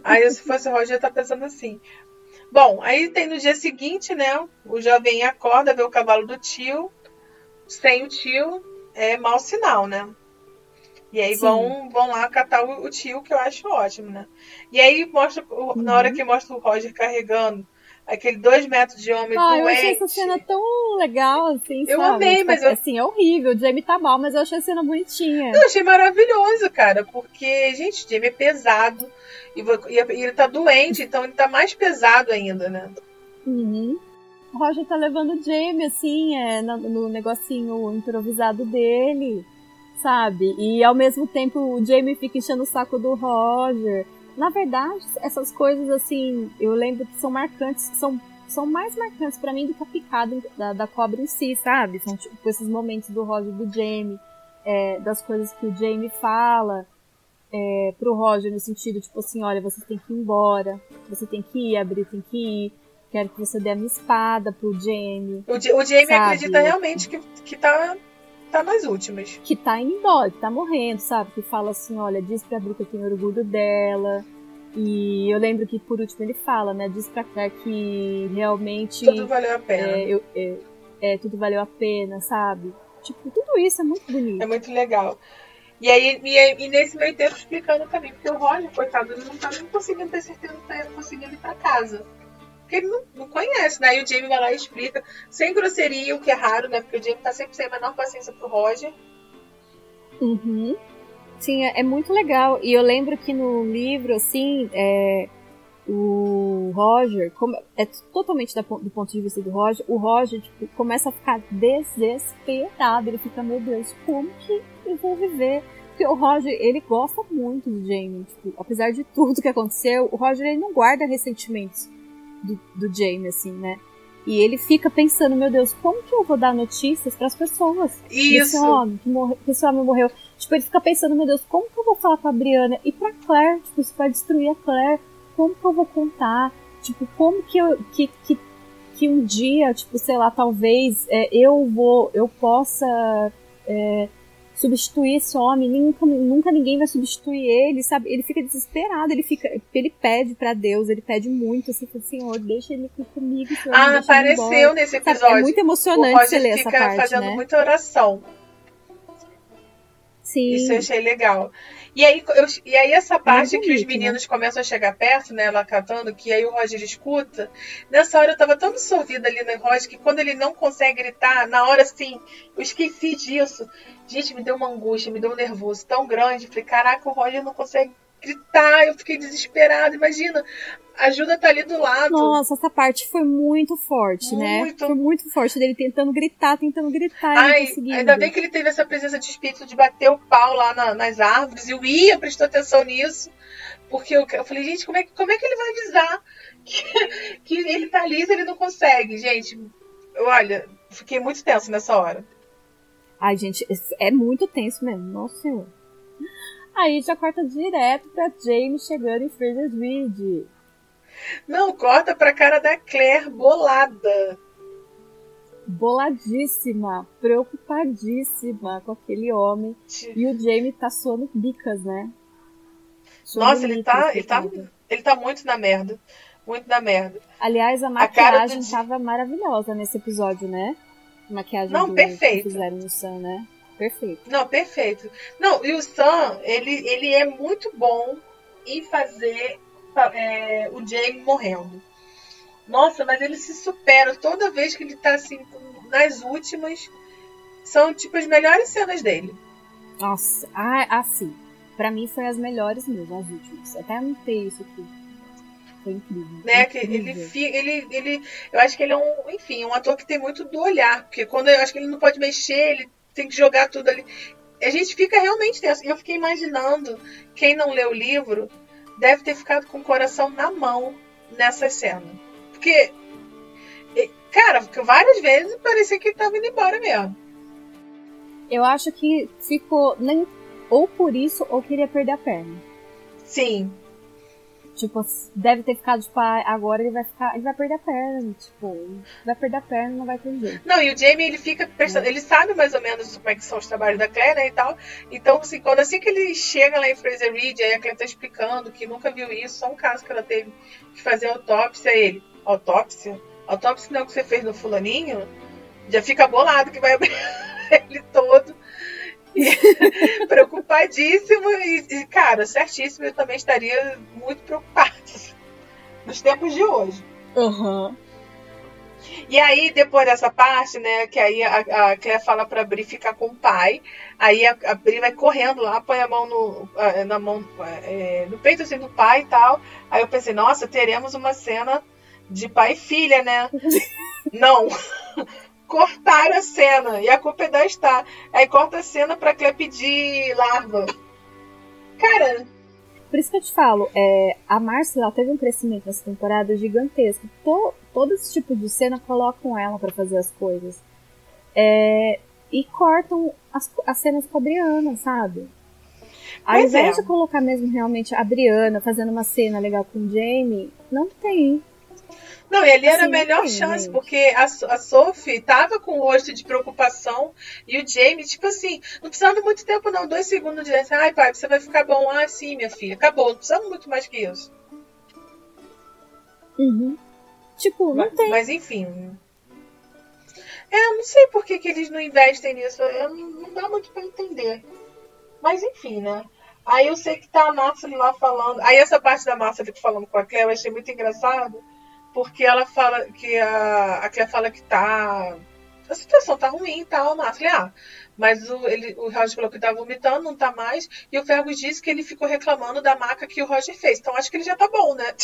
Aí, se fosse o Roger, tá pensando assim. Bom, aí tem no dia seguinte, né? O jovem acorda, vê o cavalo do tio. Sem o tio, é mau sinal, né? E aí Sim. vão, vão lá catar o, o tio, que eu acho ótimo, né? E aí mostra, o- na hora Uhum. que mostra o Roger carregando aquele dois metros de homem Ah, eu doente. achei essa cena tão legal, assim, Eu sabe? amei, Tipo, mas eu- Assim, é horrível, o Jamie tá mal, mas eu achei a cena bonitinha. Eu achei maravilhoso, cara, porque, gente, o Jamie é pesado e, e ele tá doente, então ele tá mais pesado ainda, né? Uhum. O Roger tá levando o Jamie, assim, é, no, no negocinho improvisado dele, sabe? E ao mesmo tempo o Jamie fica enchendo o saco do Roger. Na verdade, essas coisas, assim, eu lembro que são marcantes, são, são mais marcantes pra mim do que a picada da, da cobra em si, sabe? São tipo esses momentos do Roger do Jamie, é, das coisas que o Jamie fala. É, pro Roger no sentido tipo assim, olha, você tem que ir embora, você tem que ir, abrir, tem que ir, quero que você dê a minha espada pro Jamie. O, o Jamie Sabe? acredita realmente que, que tá tá nas últimas. Que tá indo embora, que tá morrendo, sabe? Que fala assim, olha, diz pra Bri que eu tenho orgulho dela. E eu lembro que por último ele fala, né? Diz pra Claire que realmente. Tudo valeu a pena. É, eu, é, é, tudo valeu a pena, sabe? Tipo, tudo isso é muito bonito. É muito legal. E aí, e, e nesse meio tempo explicando também, porque o Roger, coitado, ele não tá nem conseguindo ter certeza que tá conseguindo ir pra casa. Porque ele não, não conhece, né? E o Jamie vai lá e explica, sem grosseria, o que é raro, né? Porque o Jamie tá sempre sem a menor paciência pro Roger. Uhum. Sim, é, é muito legal. E eu lembro que no livro, assim, é, o Roger, como, é totalmente da, do ponto de vista do Roger, o Roger tipo, começa a ficar desesperado. Ele fica, meu Deus, como que eu vou viver? Porque o Roger, ele gosta muito do Jamie. Tipo, apesar de tudo que aconteceu, o Roger ele não guarda ressentimentos do, do Jamie, assim, né? E ele fica pensando, meu Deus, como que eu vou dar notícias para as pessoas? Isso. Esse homem que, morre, que esse homem morreu. Tipo, ele fica pensando, meu Deus, como que eu vou falar com a Brianna? E pra Claire, tipo, isso vai destruir a Claire. Como que eu vou contar? Tipo, como que eu. Que, que, que um dia, tipo, sei lá, talvez é, eu vou. Eu possa. É, substituir esse homem, nunca, nunca ninguém vai substituir ele, sabe? Ele fica desesperado, ele fica, ele pede para Deus, ele pede muito, assim, Senhor, deixa ele aqui comigo. Senhor, ah, apareceu nesse episódio. Sabe? É muito emocionante você ler essa parte, fica fazendo né? muita oração. Sim. Isso eu achei legal. E aí, eu, e aí essa parte que os meninos né? começam a chegar perto, né, ela cantando, que aí o Roger escuta. Nessa hora eu tava tão absorvida ali no Roger que quando ele não consegue gritar, na hora assim, eu esqueci disso. Gente, me deu uma angústia, me deu um nervoso tão grande. Falei, caraca, o Roger não consegue gritar. Eu fiquei desesperada. Imagina, a ajuda tá ali do lado. Nossa, essa parte foi muito forte, né? muito. né? Foi muito forte dele tentando gritar, tentando gritar. Ai, ainda bem que ele teve essa presença de espírito de bater o pau lá na, nas árvores. E o Ia prestou atenção nisso. Porque eu, eu, falei, gente, como é, como é que ele vai avisar que, que ele tá liso e ele não consegue? Gente, olha, fiquei muito tenso nessa hora. Ai, gente, é muito tenso mesmo. Nossa senhora. Aí já corta direto pra Jamie chegando em Fraser's Ridge. Não, corta pra cara da Claire bolada. Boladíssima, preocupadíssima com aquele homem. E o Jamie tá suando bicas, né? Suando Nossa, ele tá, ele tá, ele tá muito na merda. Muito na merda. Aliás, a maquiagem a tava maravilhosa nesse episódio, né? A maquiagem Não, do, perfeito. que fizeram no Sam, né? Perfeito. Não, perfeito. Não, e o Sam, ele, ele é muito bom em fazer é, o Jamie morrendo. Nossa, mas ele se supera toda vez que ele tá assim, nas últimas. São tipo as melhores cenas dele. Nossa, ah, assim. Pra mim foi as melhores mesmo, as últimas. Até anotei isso aqui. Foi incrível. Né? Incrível. Ele, ele, ele, eu acho que ele é um, enfim, um ator que tem muito do olhar. Porque quando eu acho que ele não pode mexer, ele tem que jogar tudo ali. A gente fica realmente tenso. Eu fiquei imaginando, quem não leu o livro, deve ter ficado com o coração na mão nessa cena. Porque, cara, várias vezes parecia que ele tava indo embora mesmo. Eu acho que ficou nem ou por isso ou queria perder a perna. Sim. Tipo, deve ter ficado, tipo, ah, agora ele vai ficar. Ele vai perder a perna. Tipo, vai perder a perna, não vai ter jeito. Não, e o Jamie, ele fica prestando. É. Ele sabe mais ou menos como é que são os trabalhos da Claire, né, e tal. Então, assim, quando assim que ele chega lá em Fraser Ridge, aí a Claire tá explicando que nunca viu isso, só um caso que ela teve que fazer autópsia, ele. Autópsia? Autópsia não que você fez no fulaninho? Já fica bolado que vai abrir ele todo. preocupadíssimo e, e, cara, certíssimo, eu também estaria muito preocupado nos tempos de hoje. Uhum. E aí, depois dessa parte, né, que aí a, a Claire fala pra Bri ficar com o pai, aí a, a Bri vai correndo lá, põe a mão no, na mão, é, no peito assim do pai e tal. Aí eu pensei, nossa, teremos uma cena de pai e filha, né? Não cortaram a cena. E a culpa é da Star. Aí corta a cena pra Clé pedir larva. Cara. Por isso que eu te falo, é, a Marcia ela teve um crescimento nessa temporada gigantesco. To, todo esse tipo de cena colocam ela para fazer as coisas. É, e cortam as, as cenas com a Briana, sabe? Ao invés é. de colocar mesmo realmente a Briana fazendo uma cena legal com o Jamie, não tem. Não, e ali era a Assim, melhor tem, chance, porque a, a Sophie tava com o rosto de preocupação e o Jamie, tipo assim, não precisava muito tempo, não. Dois segundos de assim, ai pai, você vai ficar bom. Ah, sim, minha filha. Acabou, não precisava muito mais que isso. Uhum. Tipo, não mas, tem. mas, enfim. É, eu não sei por que, que eles não investem nisso. Eu não, não dá muito pra entender. Mas enfim, né? Aí eu sei que tá a Marcely lá falando. Aí essa parte da Marcely falando com a Claire eu achei muito engraçado. Porque ela fala que a, a Claire fala que tá. A situação tá ruim e tal, a Marcely, ah. Mas o, ele, o Roger falou que tá vomitando, não tá mais. E o Fergus disse que ele ficou reclamando da maca que o Roger fez. Então acho que ele já tá bom, né?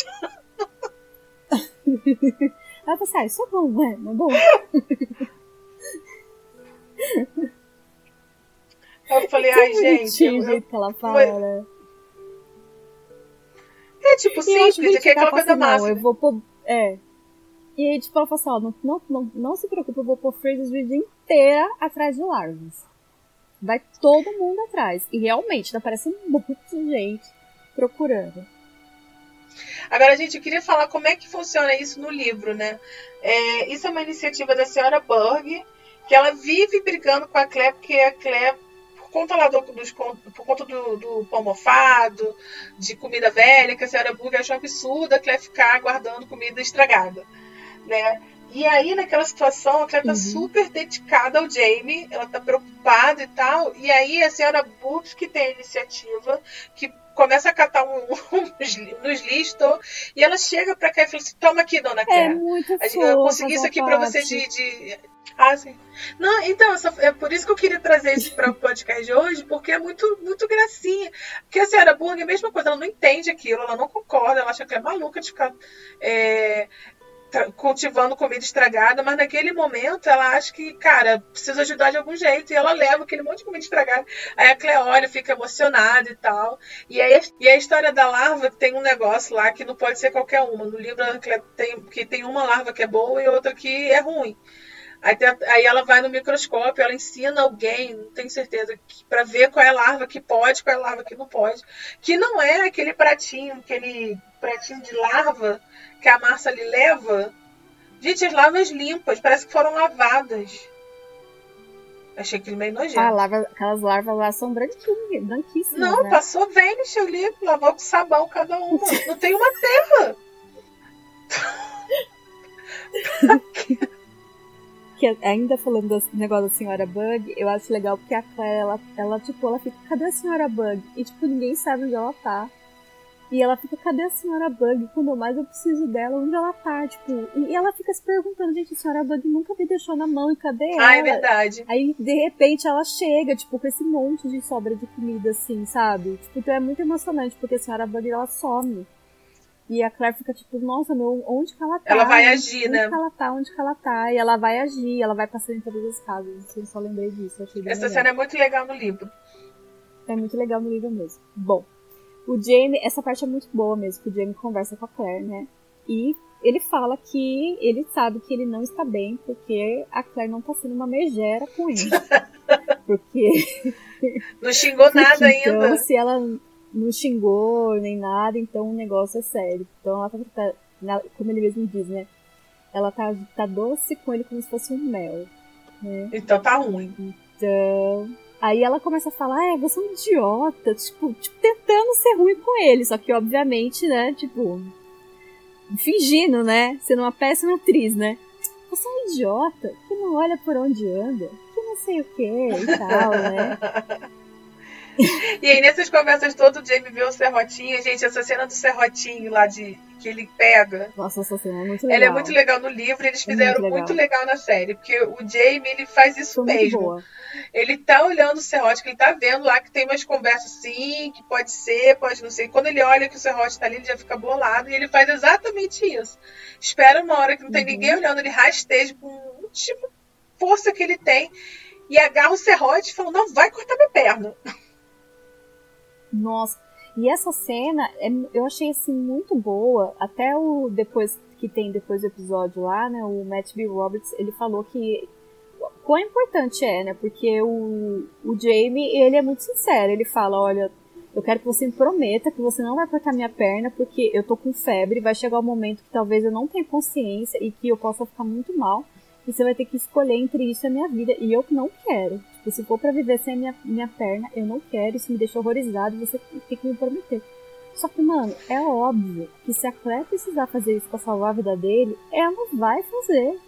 Ela tá ah, isso é bom, né? Não é bom. Eu falei, ai, gente. eu- eu- que ela fala, né? é tipo simples, que é que ela aquela coisa assim, não, massa. eu vou pôr... É. E aí, tipo, ela fala assim, ó, não, não, não, não se preocupe, eu vou pôr Phrases Reed inteira atrás de larvas. Vai todo mundo atrás. E realmente, aparece um monte de gente procurando. Agora, gente, eu queria falar como é que funciona isso no livro, né? É, isso é uma iniciativa da senhora Berg, que ela vive brigando com a Claire, porque a por conta lá do, dos, por conta do, do pão mofado, de comida velha, que a senhora Berg achou absurdo a Claire ficar guardando comida estragada, né? E aí, naquela situação, a Claire tá Uhum. super dedicada ao Jamie, ela tá preocupada e tal. E aí, a senhora Brooks, que tem a iniciativa, que começa a catar um, li- nos lixos, e ela chega pra cá e fala assim: Toma aqui, dona É Claire. muito fofa Eu consegui isso aqui pra você de, de- Ah, sim. Não, então, só- é por isso que eu queria trazer isso para o podcast de hoje, porque é muito, muito gracinha. Porque a senhora Burger é a mesma coisa, ela não entende aquilo, ela não concorda, ela acha que é maluca de ficar é, cultivando comida estragada, mas naquele momento ela acha que, cara, precisa ajudar de algum jeito, e ela leva aquele monte de comida estragada. Aí a Cleória fica emocionada e tal. E aí e a história da larva tem um negócio lá que não pode ser qualquer uma. No livro tem, que tem uma larva que é boa e outra que é ruim. Aí, aí ela vai no microscópio, ela ensina alguém, não tenho certeza, para ver qual é a larva que pode, qual é a larva que não pode. Que não é aquele pratinho, aquele pratinho de larva que a Márcia lhe leva. Gente, as larvas limpas, parece que foram lavadas. Achei aquilo meio nojento. Ah, larva, aquelas larvas lá são branquinhas, branquíssimas, Não, né? passou Vênus ali, lavou com sabão cada uma. Não tem uma terra. Que ainda falando do negócio da senhora Bug, eu acho legal porque a Claire, ela, ela, tipo, ela fica, cadê a senhora Bug? E, tipo, ninguém sabe onde ela tá. E ela fica, cadê a senhora Bug? Quando mais eu preciso dela, onde ela tá? Tipo, e ela fica se perguntando, gente, a senhora Bug nunca me deixou na mão e cadê ela? Ah, é verdade. Aí, de repente, ela chega, tipo, com esse monte de sobra de comida, assim, sabe? Tipo, então é muito emocionante, porque a senhora Bug, ela some. E a Claire fica tipo, nossa, meu, onde que ela tá? Ela vai Onde- agir, onde né? que ela tá? Onde que ela tá? E ela vai agir, ela vai passando em todas as casas. Eu só lembrei disso, Essa legal. cena é muito legal no livro. É muito legal no livro mesmo. Bom, o Jamie, essa parte é muito boa mesmo, que o Jamie conversa com a Claire, né? E ele fala que ele sabe que ele não está bem porque a Claire não tá sendo uma megera com ele. porque Não xingou nada então, ainda. se ela não xingou nem nada, então o negócio é sério. Então ela tá, como ele mesmo diz, né? Ela tá, tá doce com ele como se fosse um mel, né? Então tá ruim. Então. Aí ela começa a falar, é, você é um idiota, tipo, tipo, tentando ser ruim com ele, só que obviamente, né, tipo, fingindo, né, sendo uma péssima atriz, né. Você é um idiota que não olha por onde anda, que não sei o que e tal, né. E aí, nessas conversas todas, o Jamie vê o serrotinho. Gente, essa cena do serrotinho lá de que ele pega. Nossa, essa cena é muito legal. Ela é muito legal no livro, eles É fizeram muito muito legal. legal. na série. Porque o Jamie, ele faz isso Foi muito mesmo. boa. Ele tá olhando o serrote, que ele tá vendo lá que tem umas conversas assim, que pode ser, pode não ser. Quando ele olha que o serrote tá ali, ele já fica bolado. E ele faz exatamente isso. Espera uma hora que não tem Uhum. ninguém olhando, ele rasteja com um tipo força que ele tem. E agarra o serrote e fala, não, vai cortar minha perna. Nossa, e essa cena é- eu achei assim muito boa. Até o depois que tem depois do episódio lá, né? O Matt B. Roberts ele falou que quão importante é, né? Porque o, o Jamie ele é muito sincero. Ele fala, olha, Eu quero que você me prometa que você não vai cortar minha perna, porque eu tô com febre, vai chegar o um momento que talvez eu não tenha consciência e que eu possa ficar muito mal. Você vai ter que escolher entre isso e a minha vida. E eu não quero. Tipo, se for para viver sem a minha, minha perna, eu não quero. Isso me deixa horrorizado. Você tem que me prometer. Só que, mano, é óbvio que se a Claire precisar fazer isso pra salvar a vida dele, ela vai fazer.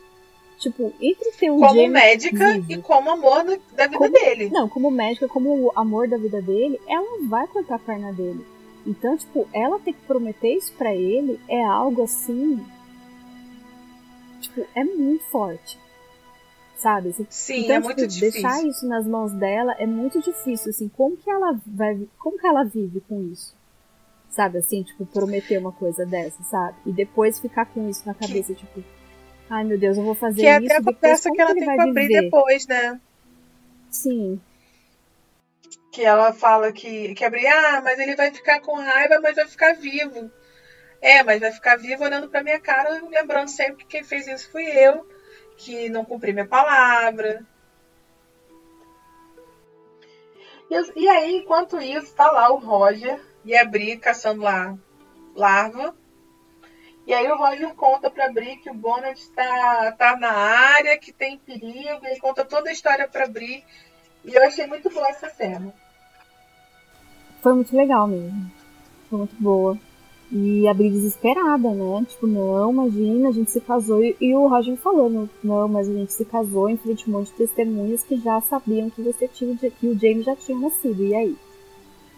Tipo, entre ter um Como médica vivo, e como amor da vida como, dele. Não, como médica, como amor da vida dele, ela vai cortar a perna dele. Então, tipo, ela ter que prometer isso pra ele é algo assim. Tipo, é muito forte. Sabe? Assim, Sim, então, é tipo, muito difícil. Deixar isso nas mãos dela é muito difícil, assim. Como que ela vai. Como que ela vive com isso? Sabe, assim, tipo, prometer uma coisa dessa, sabe? E depois ficar com isso na cabeça, que... tipo, ai meu Deus, eu vou fazer que é isso. até a conversa que ela tem que abrir viver? depois, né? Sim. Que ela fala que, que abrir, ah, mas ele vai ficar com raiva, mas vai ficar vivo. É, mas vai ficar vivo olhando pra minha cara, lembrando sempre que quem fez isso fui eu, que não cumpri minha palavra. E, e aí, enquanto isso, tá lá o Roger e a Bri caçando lá larva. E aí o Roger conta pra Bri que o Bonnet está tá na área, que tem perigo, ele conta toda a história pra Bri. E eu achei muito boa essa cena. Foi muito legal mesmo. Foi muito boa. E a Bri desesperada, né? Tipo, não, imagina, a gente se casou. E, e o Roger falando, não, mas a gente se casou em frente a um monte de testemunhas que já sabiam que você tinha, que o James já tinha nascido. E aí?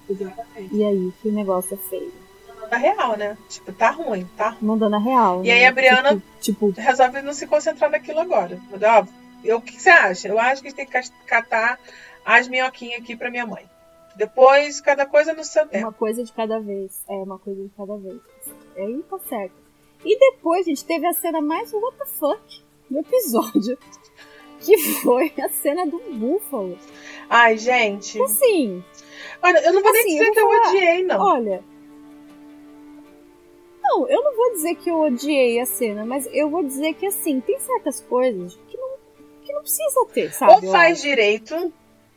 Exatamente. E aí, que o negócio é feio. Mandando real, né? Tipo, tá ruim, tá ruim. Mandando a real. E aí né? a Briana tipo, tipo, resolve não se concentrar naquilo agora. Ó, eu, o que você acha? Eu acho que a gente tem que catar as minhoquinhas aqui pra minha mãe. Depois, cada coisa no seu tempo. Uma coisa de cada vez. É, uma coisa de cada vez. Aí tá certo. E depois, a gente teve a cena mais what the fuck do episódio. Que foi a cena do búfalo. Ai, gente. Assim. Olha, eu não vou assim, nem dizer eu que falar, eu odiei, não. Olha. Não, eu não vou dizer que eu odiei a cena, mas eu vou dizer que assim, tem certas coisas que não, que não precisa ter, sabe? Ou faz direito,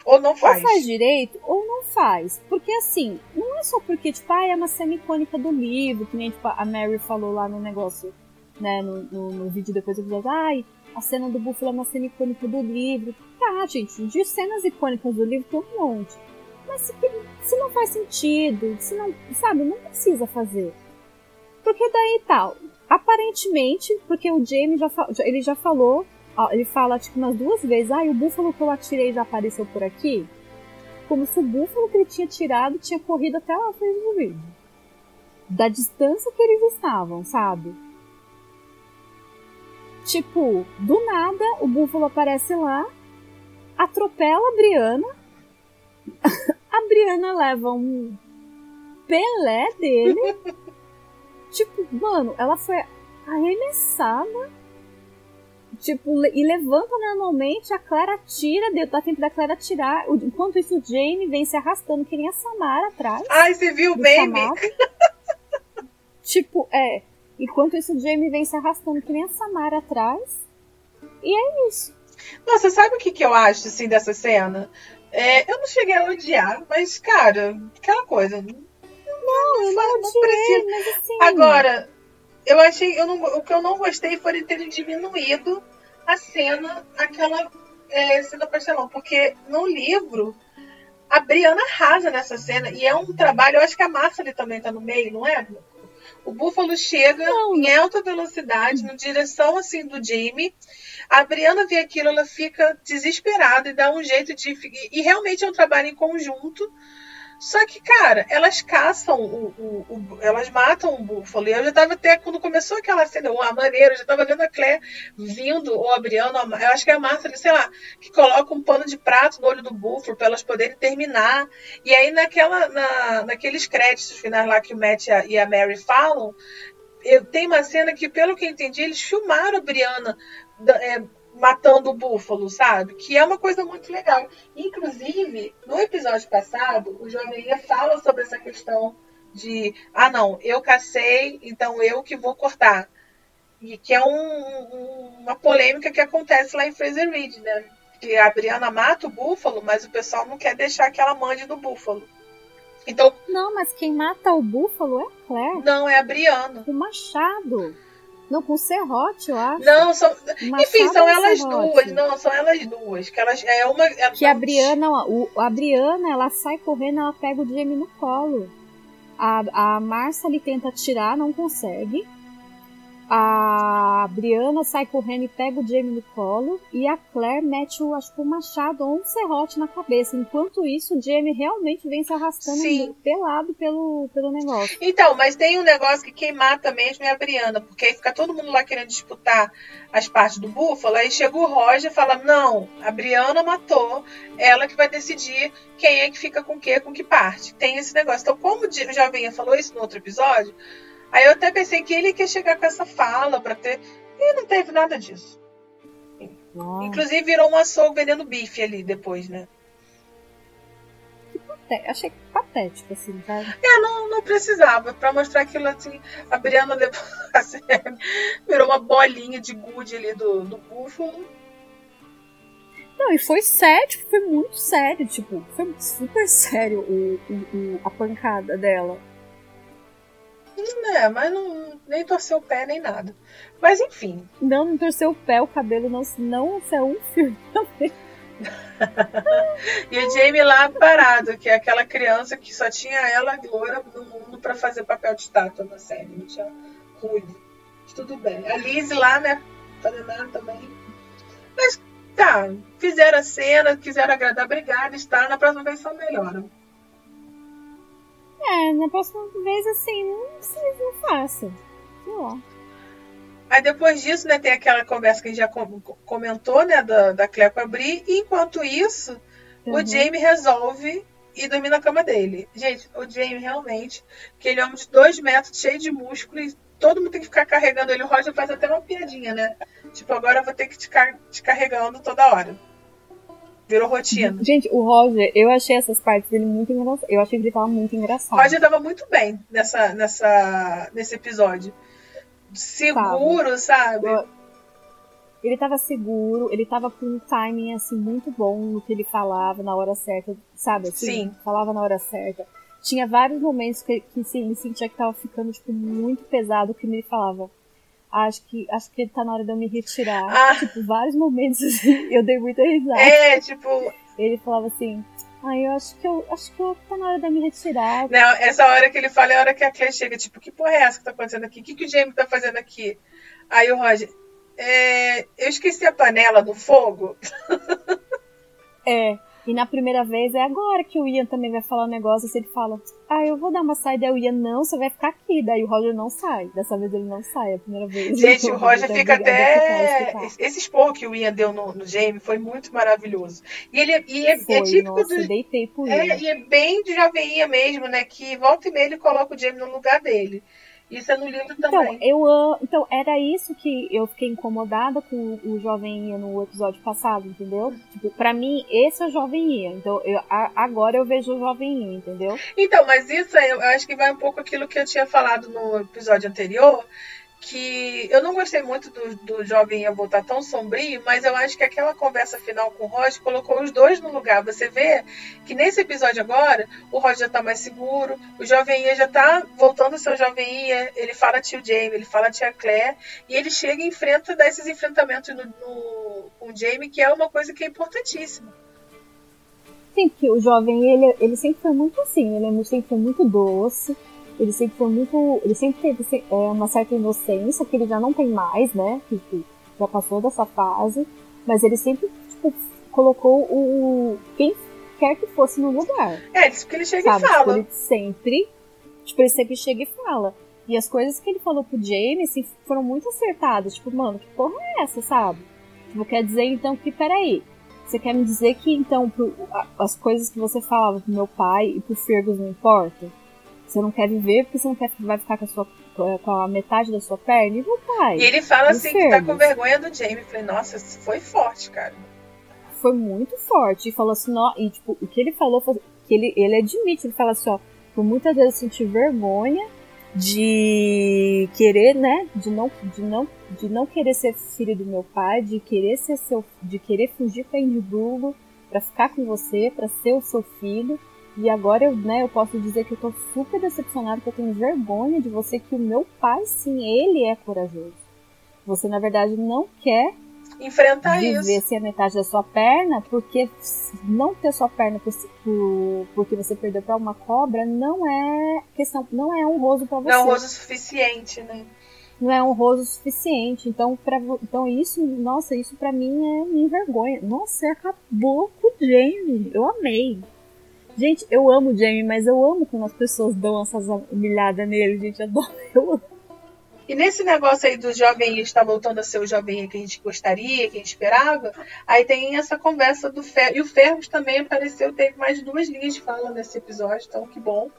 ou não faz. Ou faz direito, ou não faz. Porque assim, não é só porque, tipo, ah, é uma cena icônica do livro, que nem tipo, a Mary falou lá no negócio, né, no, no, no vídeo depois do episódio, ai, a cena do Búfalo é uma cena icônica do livro. Tá, gente, de cenas icônicas do livro tem um monte. Mas se, se não faz sentido, se não, sabe, não precisa fazer. Porque daí tal, aparentemente, porque o Jamie já, ele já falou, ele fala tipo umas duas vezes, ah, o búfalo que eu atirei já apareceu por aqui. Como se o búfalo que ele tinha tirado tinha corrido até lá frente do vídeo. Da distância que eles estavam, sabe? Tipo, do nada, o búfalo aparece lá, atropela a Briana. a Briana leva um Pelé dele. tipo, mano, ela foi arremessada. Tipo, e levanta normalmente, a Clara tira, dá tempo da Clara tirar. Enquanto isso, o Jamie vem se arrastando que nem a Samara atrás. Ai, você viu o meme? tipo, é. Enquanto isso, o Jamie vem se arrastando que nem a Samara atrás. E é isso. Nossa, sabe o que, que eu acho, assim, dessa cena? É, eu não cheguei a odiar, mas, cara, aquela coisa. Não, não, eu não, não odiei, mas assim... Agora, eu achei. Eu não, o que eu não gostei foi ter diminuído a cena, aquela é, cena parcelão. Porque no livro, a Briana arrasa nessa cena. E é um trabalho, eu acho que a Márcia ali também tá no meio, não é? O Búfalo chega não, em alta velocidade, na direção assim do Jamie. A Briana vê aquilo, ela fica desesperada e dá um jeito de. E realmente é um trabalho em conjunto. Só que, cara, elas caçam o, o, o, elas matam o búfalo. E eu já tava até, quando começou aquela cena, a maneira, eu já tava vendo a Claire vindo, ou a Briana, eu acho que é a Marta, sei lá, que coloca um pano de prato no olho do búfalo para elas poderem terminar. E aí, naquela, na, naqueles créditos finais lá que o Matt e a, e a Mary falam, eu, tem uma cena que, pelo que eu entendi, eles filmaram a Briana. É, matando o búfalo, sabe? Que é uma coisa muito legal. Inclusive, no episódio passado, o Joanelia fala sobre essa questão de ah não, eu cacei, então eu que vou cortar. E que é um, um, uma polêmica que acontece lá em Fraser Ridge, né? Que a Briana mata o búfalo, mas o pessoal não quer deixar que ela mande do búfalo. Então, Não, mas quem mata o búfalo é a Claire. não, é a Briana. Com o machado. Não, com serrote, eu acho. Não, são. Machado Enfim, são elas serrote? duas. Não, são elas duas. Que elas. É uma. É Que a Briana, o, a Briana, ela sai correndo, ela pega o Jamie no colo. A, a Marcia ele tenta atirar, não consegue. A Briana sai correndo e pega o Jamie no colo. E a Claire mete, o, acho que um machado ou um serrote na cabeça. Enquanto isso, o Jamie realmente vem se arrastando Sim. pelado pelo, pelo negócio. Então, mas tem um negócio que quem mata mesmo é a Briana, porque aí fica todo mundo lá querendo disputar as partes do búfalo, aí chega o Roger e fala: Não, a Briana matou, ela que vai decidir quem é que fica com o que, com que parte. Tem esse negócio. Então, como o Jovem falou isso no outro episódio, aí eu até pensei que ele quer chegar com essa fala pra ter. E não teve nada disso. Nossa, Inclusive virou um açougue vendendo bife ali depois, né? achei patético, assim, sabe? É, não, não precisava. Pra mostrar aquilo assim, a Briana levou a sério. Virou uma bolinha de gude ali do, do búfalo. Não, e foi sério, tipo, foi muito sério, tipo, foi super sério o, o- o- a pancada dela. É, mas não, nem torceu o pé nem nada. Mas enfim. Não, não torceu o pé, o cabelo não, não saiu um fio também. E o Jamie lá parado, que é aquela criança que só tinha ela loura no mundo pra fazer papel de estátua na série. Não tinha ruivo. Tudo bem. A Liz lá, né? Fazendo nada também. Mas tá, fizeram a cena, quiseram agradar, obrigada, está. Na próxima vez só melhora. É, na próxima vez, assim, não precisa, não faça. Sei lá. Aí depois disso, né, tem aquela conversa que a gente já com- comentou, né, da, da Claire com a Bri. E enquanto isso, o Uhum. Jamie resolve ir dormir na cama dele. Gente, o Jamie realmente, que ele é um homem de dois metros, cheio de músculo, e todo mundo tem que ficar carregando ele. O Roger faz até uma piadinha, né? Tipo, agora eu vou ter que te, car- te carregando toda hora. Virou rotina. Gente, o Roger, eu achei essas partes dele muito engraçadas. Eu achei que ele tava muito O engraçado. Roger tava muito bem nessa, nessa, nesse episódio. Seguro, sabe? Ele tava seguro, ele tava com um timing, assim, muito bom no que ele falava na hora certa, sabe? Assim, Sim. Falava na hora certa. Tinha vários momentos que, que ele sentia que tava ficando, tipo, muito pesado o que ele falava. Acho que, acho que tá na hora de eu me retirar. Ah. Tipo, vários momentos, assim, eu dei muita risada. É, tipo, Ele falava assim, ah, eu acho que eu acho que eu, tá na hora de eu me retirar. Não, essa hora que ele fala é a hora que a Claire chega, tipo, que porra é essa que tá acontecendo aqui? O que, que o Jamie tá fazendo aqui? Aí o Roger, é, eu esqueci a panela do fogo. É. E na primeira vez é agora que o Ian também vai falar um negócio, assim, ele fala, ah, eu vou dar uma saída, aí o Ian, não, você vai ficar aqui. Daí o Roger não sai. Dessa vez ele não sai, a primeira vez. Gente, o Roger fica ficar, até. Esse esporro que o Ian deu no, no Jamie foi muito maravilhoso. E ele é, e é, Foi, é típico nossa, do. deitei por É, Ian. e é bem de joveinha mesmo, né? Que volta e meia ele coloca o Jamie no lugar dele. Isso é no livro Então, também. eu amo. Então, era isso que eu fiquei incomodada com o Jovem Ian no episódio passado, entendeu? Tipo, pra mim, esse é o Jovem Ian. Então, eu, agora eu vejo o Jovem Ian, entendeu? Então, mas isso aí, eu acho que vai um pouco aquilo que eu tinha falado no episódio anterior, que eu não gostei muito do, do jovem Ian voltar tão sombrio, mas eu acho que aquela conversa final com o Roger colocou os dois no lugar. Você vê que nesse episódio agora, o Roger já tá mais seguro, o jovem Ian já tá voltando a ser o jovem Ian, ele fala tio Jamie, ele fala tia Claire, e ele chega e enfrenta, dá esses enfrentamentos no, no- com o Jamie, que é uma coisa que é importantíssima. Sim, porque o jovem, ele, ele sempre foi muito assim, ele é- sempre foi muito doce, ele sempre foi muito. Ele sempre teve é, uma certa inocência, que ele já não tem mais, né? Que, já passou dessa fase, mas ele sempre, tipo, colocou o. quem quer que fosse no lugar. É, isso que ele chega sabe? e fala. Tipo, ele sempre. Tipo, ele sempre chega e fala. E as coisas que ele falou pro Jamie, assim, foram muito acertadas. Tipo, mano, que porra é essa, sabe? Tipo, quer dizer então que, peraí. Você quer me dizer que então pro- as coisas que você falava pro meu pai e pro Fergus não importa? Você não quer viver porque você não quer vai ficar com a, sua, com a metade da sua perna? E meu pai? E ele fala assim que tá com vergonha do Jamie. Eu Falei, nossa, foi forte, cara. foi muito forte e falou assim, ó, e tipo, o que ele falou que ele, ele admite, ele fala assim, ó, por muitas vezes eu senti vergonha de querer, né, de não, de não, de não querer ser filho do meu pai, de querer ser seu, de querer fugir para Edimburgo para ficar com você, para ser o seu filho. E agora eu, né, eu posso dizer que eu tô super decepcionada, que eu tenho vergonha de você que o meu pai, sim, ele é corajoso. Você, na verdade, não quer enfrentar viver isso. sem a metade da sua perna, porque não ter sua perna por, por, porque você perdeu para uma cobra não é questão, não é honroso para você. Não é honroso o suficiente, né? Não é honroso o suficiente. Então, pra, então isso, nossa, isso para mim é me envergonha. Nossa, acabou com o Jamie. Eu amei. Gente, eu amo o Jamie, mas eu amo quando as pessoas dão essas humilhadas nele, gente. Eu adoro. Eu amo. E nesse negócio aí do jovem estar voltando a ser o jovem que a gente gostaria, que a gente esperava, aí tem essa conversa do Ferro. E o Ferros também apareceu, teve mais duas linhas de fala nesse episódio, então que bom.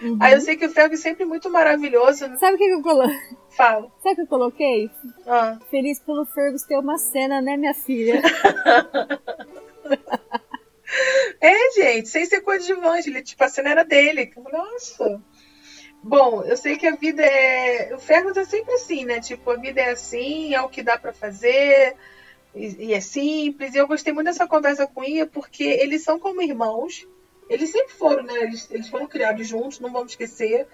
Uhum. Aí eu sei que o Fergus é sempre muito maravilhoso. Né? Sabe o que, que eu coloquei? Fala. Sabe o que eu coloquei? Ah. Feliz pelo Fergus ter uma cena, né, minha filha? é, gente, sem ser coadjuvante. Ele, tipo, a cena era dele. Nossa. Bom, eu sei que a vida é. O Fergus é sempre assim, né? Tipo, a vida é assim, é o que dá para fazer. E, e, é simples. E eu gostei muito dessa conversa com Ia, porque eles são como irmãos. Eles sempre foram, né? Eles, eles foram criados juntos, não vamos esquecer.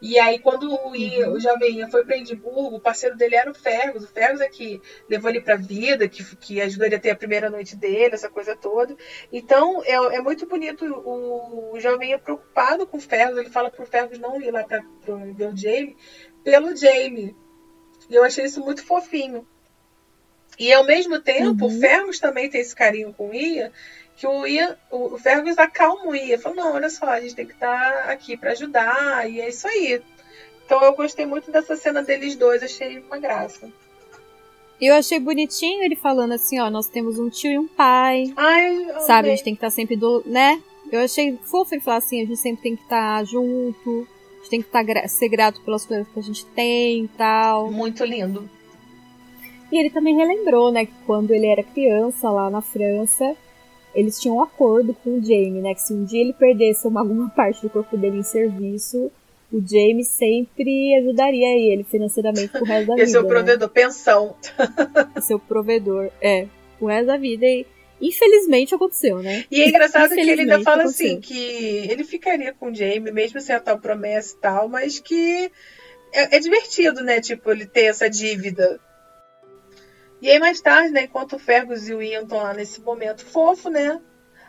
E aí, quando o, Ian, uhum. o foi para Edimburgo, o parceiro dele era o Fergus. O Fergus é que levou ele para a vida, que, que ajudou ele a ter a primeira noite dele, essa coisa toda. Então, é, é muito bonito. O, o jovem preocupado com o Fergus. Ele fala pro Fergus não ir lá para ver o Jamie, pelo Jamie. E eu achei isso muito fofinho. E ao mesmo tempo, uhum. o Fergus também tem esse carinho com o Ian que o Ian, o Fergus acalma o Ian, falou, não, olha só, a gente tem que estar tá aqui para ajudar, e é isso aí. Então eu gostei muito dessa cena deles dois, achei uma graça. Eu achei bonitinho ele falando assim, ó, nós temos um tio e um pai. Ai, sabe, a gente tem que estar tá sempre do, né? Eu achei fofo ele falar assim, a gente sempre tem que estar tá junto, a gente tem que estar ser grato pelas coisas que a gente tem e tal. Muito lindo. E ele também relembrou, né, que quando ele era criança lá na França, eles tinham um acordo com o Jamie, né? Que se um dia ele perdesse uma, alguma parte do corpo dele em serviço, o Jamie sempre ajudaria ele financeiramente pro resto da vida. Esse é o provedor, né? pensão. Esse é o provedor, é, pro resto da vida. E infelizmente aconteceu, né? E é engraçado que ele ainda fala aconteceu. assim, que ele ficaria com o Jamie, mesmo sem a tal promessa e tal, mas que é, é divertido, né? Tipo, ele ter essa dívida e aí, mais tarde, né, enquanto o Fergus e o Ian estão lá nesse momento fofo, né?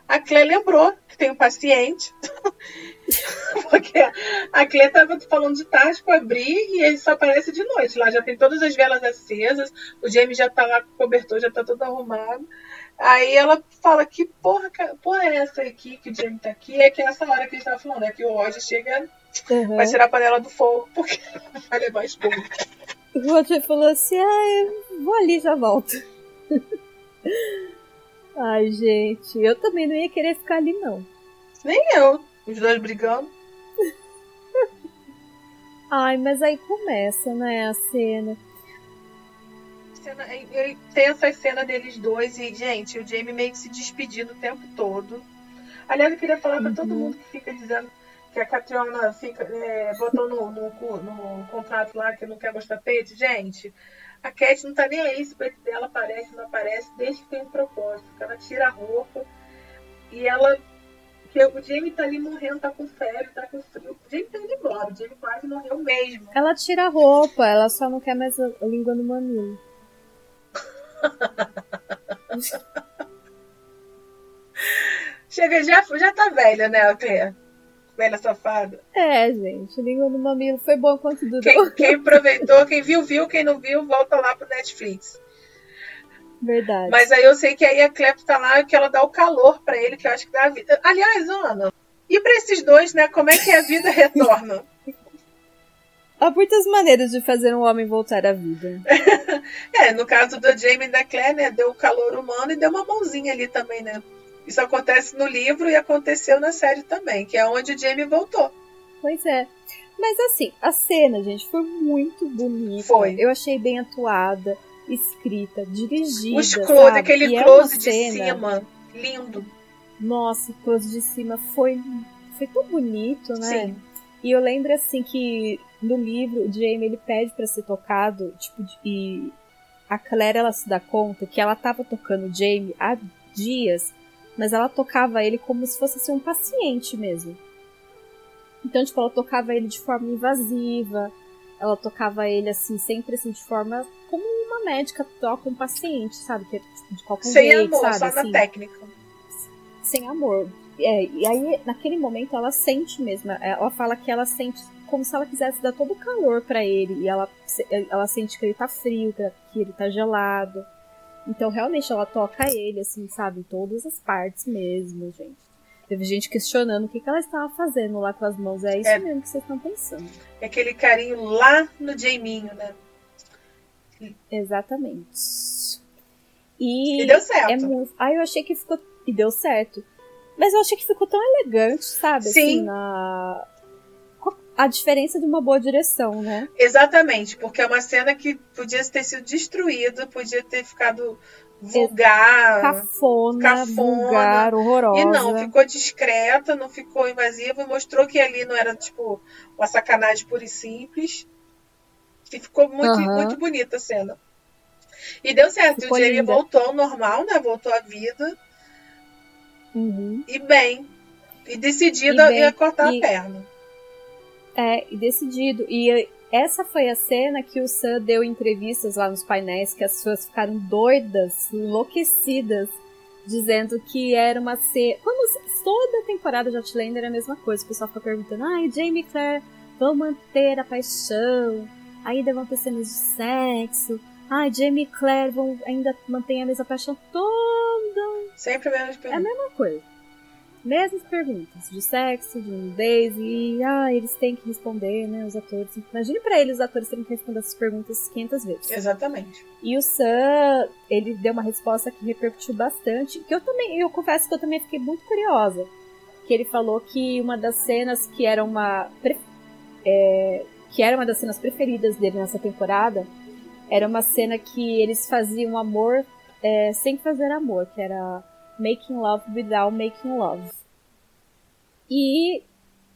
A Clé lembrou que tem um paciente. Porque a Clé estava falando de tarde com a Bri e ele só aparece de noite. Lá já tem todas as velas acesas, o Jamie já tá lá com o cobertor, já tá todo arrumado. Aí ela fala que porra, porra é essa aqui que o Jamie tá aqui? É que é essa hora que ele estava falando, é que o Roger chega, uhum. vai tirar a panela do fogo, porque vai levar esporro. O Roger falou assim: ah, vou ali já volto. Ai, gente, eu também não ia querer ficar ali, não. Nem eu. Os dois brigando. Ai, mas aí começa, né, a cena. cena tem essa cena deles dois e, gente, o Jamie meio que se despedindo o tempo todo. Aliás, eu queria falar uhum. pra todo mundo que fica dizendo que a Catriona fica, é, botou no, no, no, contrato lá que não quer mostrar peito. Gente, a Cat não tá nem aí se o peito dela aparece, não aparece, desde que tem um propósito. Ela tira a roupa e ela. Que o Jamie tá ali morrendo, tá com febre, tá com frio. O Jamie tá indo embora, o Jamie quase morreu mesmo. Ela tira a roupa, ela só não quer mais a língua no mamilo. Chega, já, já tá velha, né, Claire? Velha safada. É, gente, língua no mamilo foi bom quanto durou. Quem, quem aproveitou, quem viu, viu, quem não viu, volta lá pro Netflix. Verdade. Mas aí eu sei que aí a Clep tá lá que ela dá o calor para ele, que eu acho que dá a vida. Aliás, Ana, e para esses dois, né, como é que a vida retorna? Há muitas maneiras de fazer um homem voltar à vida. é, no caso do Jamie e da Claire, né, deu o calor humano e deu uma mãozinha ali também, né? Isso acontece no livro e aconteceu na série também, que é onde o Jamie voltou. Pois é. Mas assim, a cena, gente, foi muito bonita. Foi. Eu achei bem atuada, escrita, dirigida. Os close, aquele e é close é de cena... cima. Lindo. Nossa, o close de cima foi, foi tão bonito, né? Sim. E eu lembro assim que no livro o Jamie ele pede para ser tocado, tipo, e a Claire ela se dá conta que ela tava tocando o Jamie há dias mas ela tocava ele como se fosse assim, um paciente mesmo. Então, tipo, ela tocava ele de forma invasiva, ela tocava ele assim, sempre assim, de forma como uma médica toca um paciente, sabe? Que é tipo, de qualquer Sem jeito, amor, sabe? só assim, na técnica. sem amor. É, e aí, naquele momento, ela sente mesmo. Ela fala que ela sente como se ela quisesse dar todo o calor para ele. E ela, ela sente que ele tá frio, que ele tá gelado. Então, realmente, ela toca ele, assim, sabe? Em todas as partes mesmo, gente. Teve gente questionando o que, que ela estava fazendo lá com as mãos. É isso É. mesmo que vocês estão pensando. É aquele carinho lá no Jaiminho, né? Exatamente. E, E deu certo. É muito... Ah, eu achei que ficou. E deu certo. Mas eu achei que ficou tão elegante, sabe? Sim. Assim, na... A diferença de uma boa direção, né? Exatamente, porque é uma cena que podia ter sido destruída, podia ter ficado vulgar. Cafona, cafona. vulgar, horrorosa. E não, ficou discreta, não ficou invasiva, e mostrou que ali não era, tipo, uma sacanagem pura e simples. E ficou muito, Aham. muito bonita a cena. E deu certo, Ficou o Jamie linda. voltou ao normal, né? Voltou à vida. Uhum. E bem. E decidida E bem, ia cortar e- a perna. É, e decidido. E essa foi a cena que o Sam deu entrevistas lá nos painéis, que as pessoas ficaram doidas, enlouquecidas, dizendo que era uma cena. Como toda temporada de Outlander é a mesma coisa. O pessoal fica perguntando: ai, Jamie Claire vão manter a paixão, ainda vão ter cenas de sexo. Ai, Jamie Claire vão ainda mantém a mesma paixão toda Sempre menos é a mesma coisa. Mesmas perguntas de sexo, de nudez e ah, eles têm que responder, né, os atores. Imagine pra eles os atores terem que responder essas perguntas 500 vezes. Exatamente. E o Sam, ele deu uma resposta que repercutiu bastante, que eu também, eu confesso que eu também fiquei muito curiosa. Que ele falou que uma das cenas que era uma é, que era uma das cenas preferidas dele nessa temporada era uma cena que eles faziam amor é, sem fazer amor, que era Making Love Without Making Love. E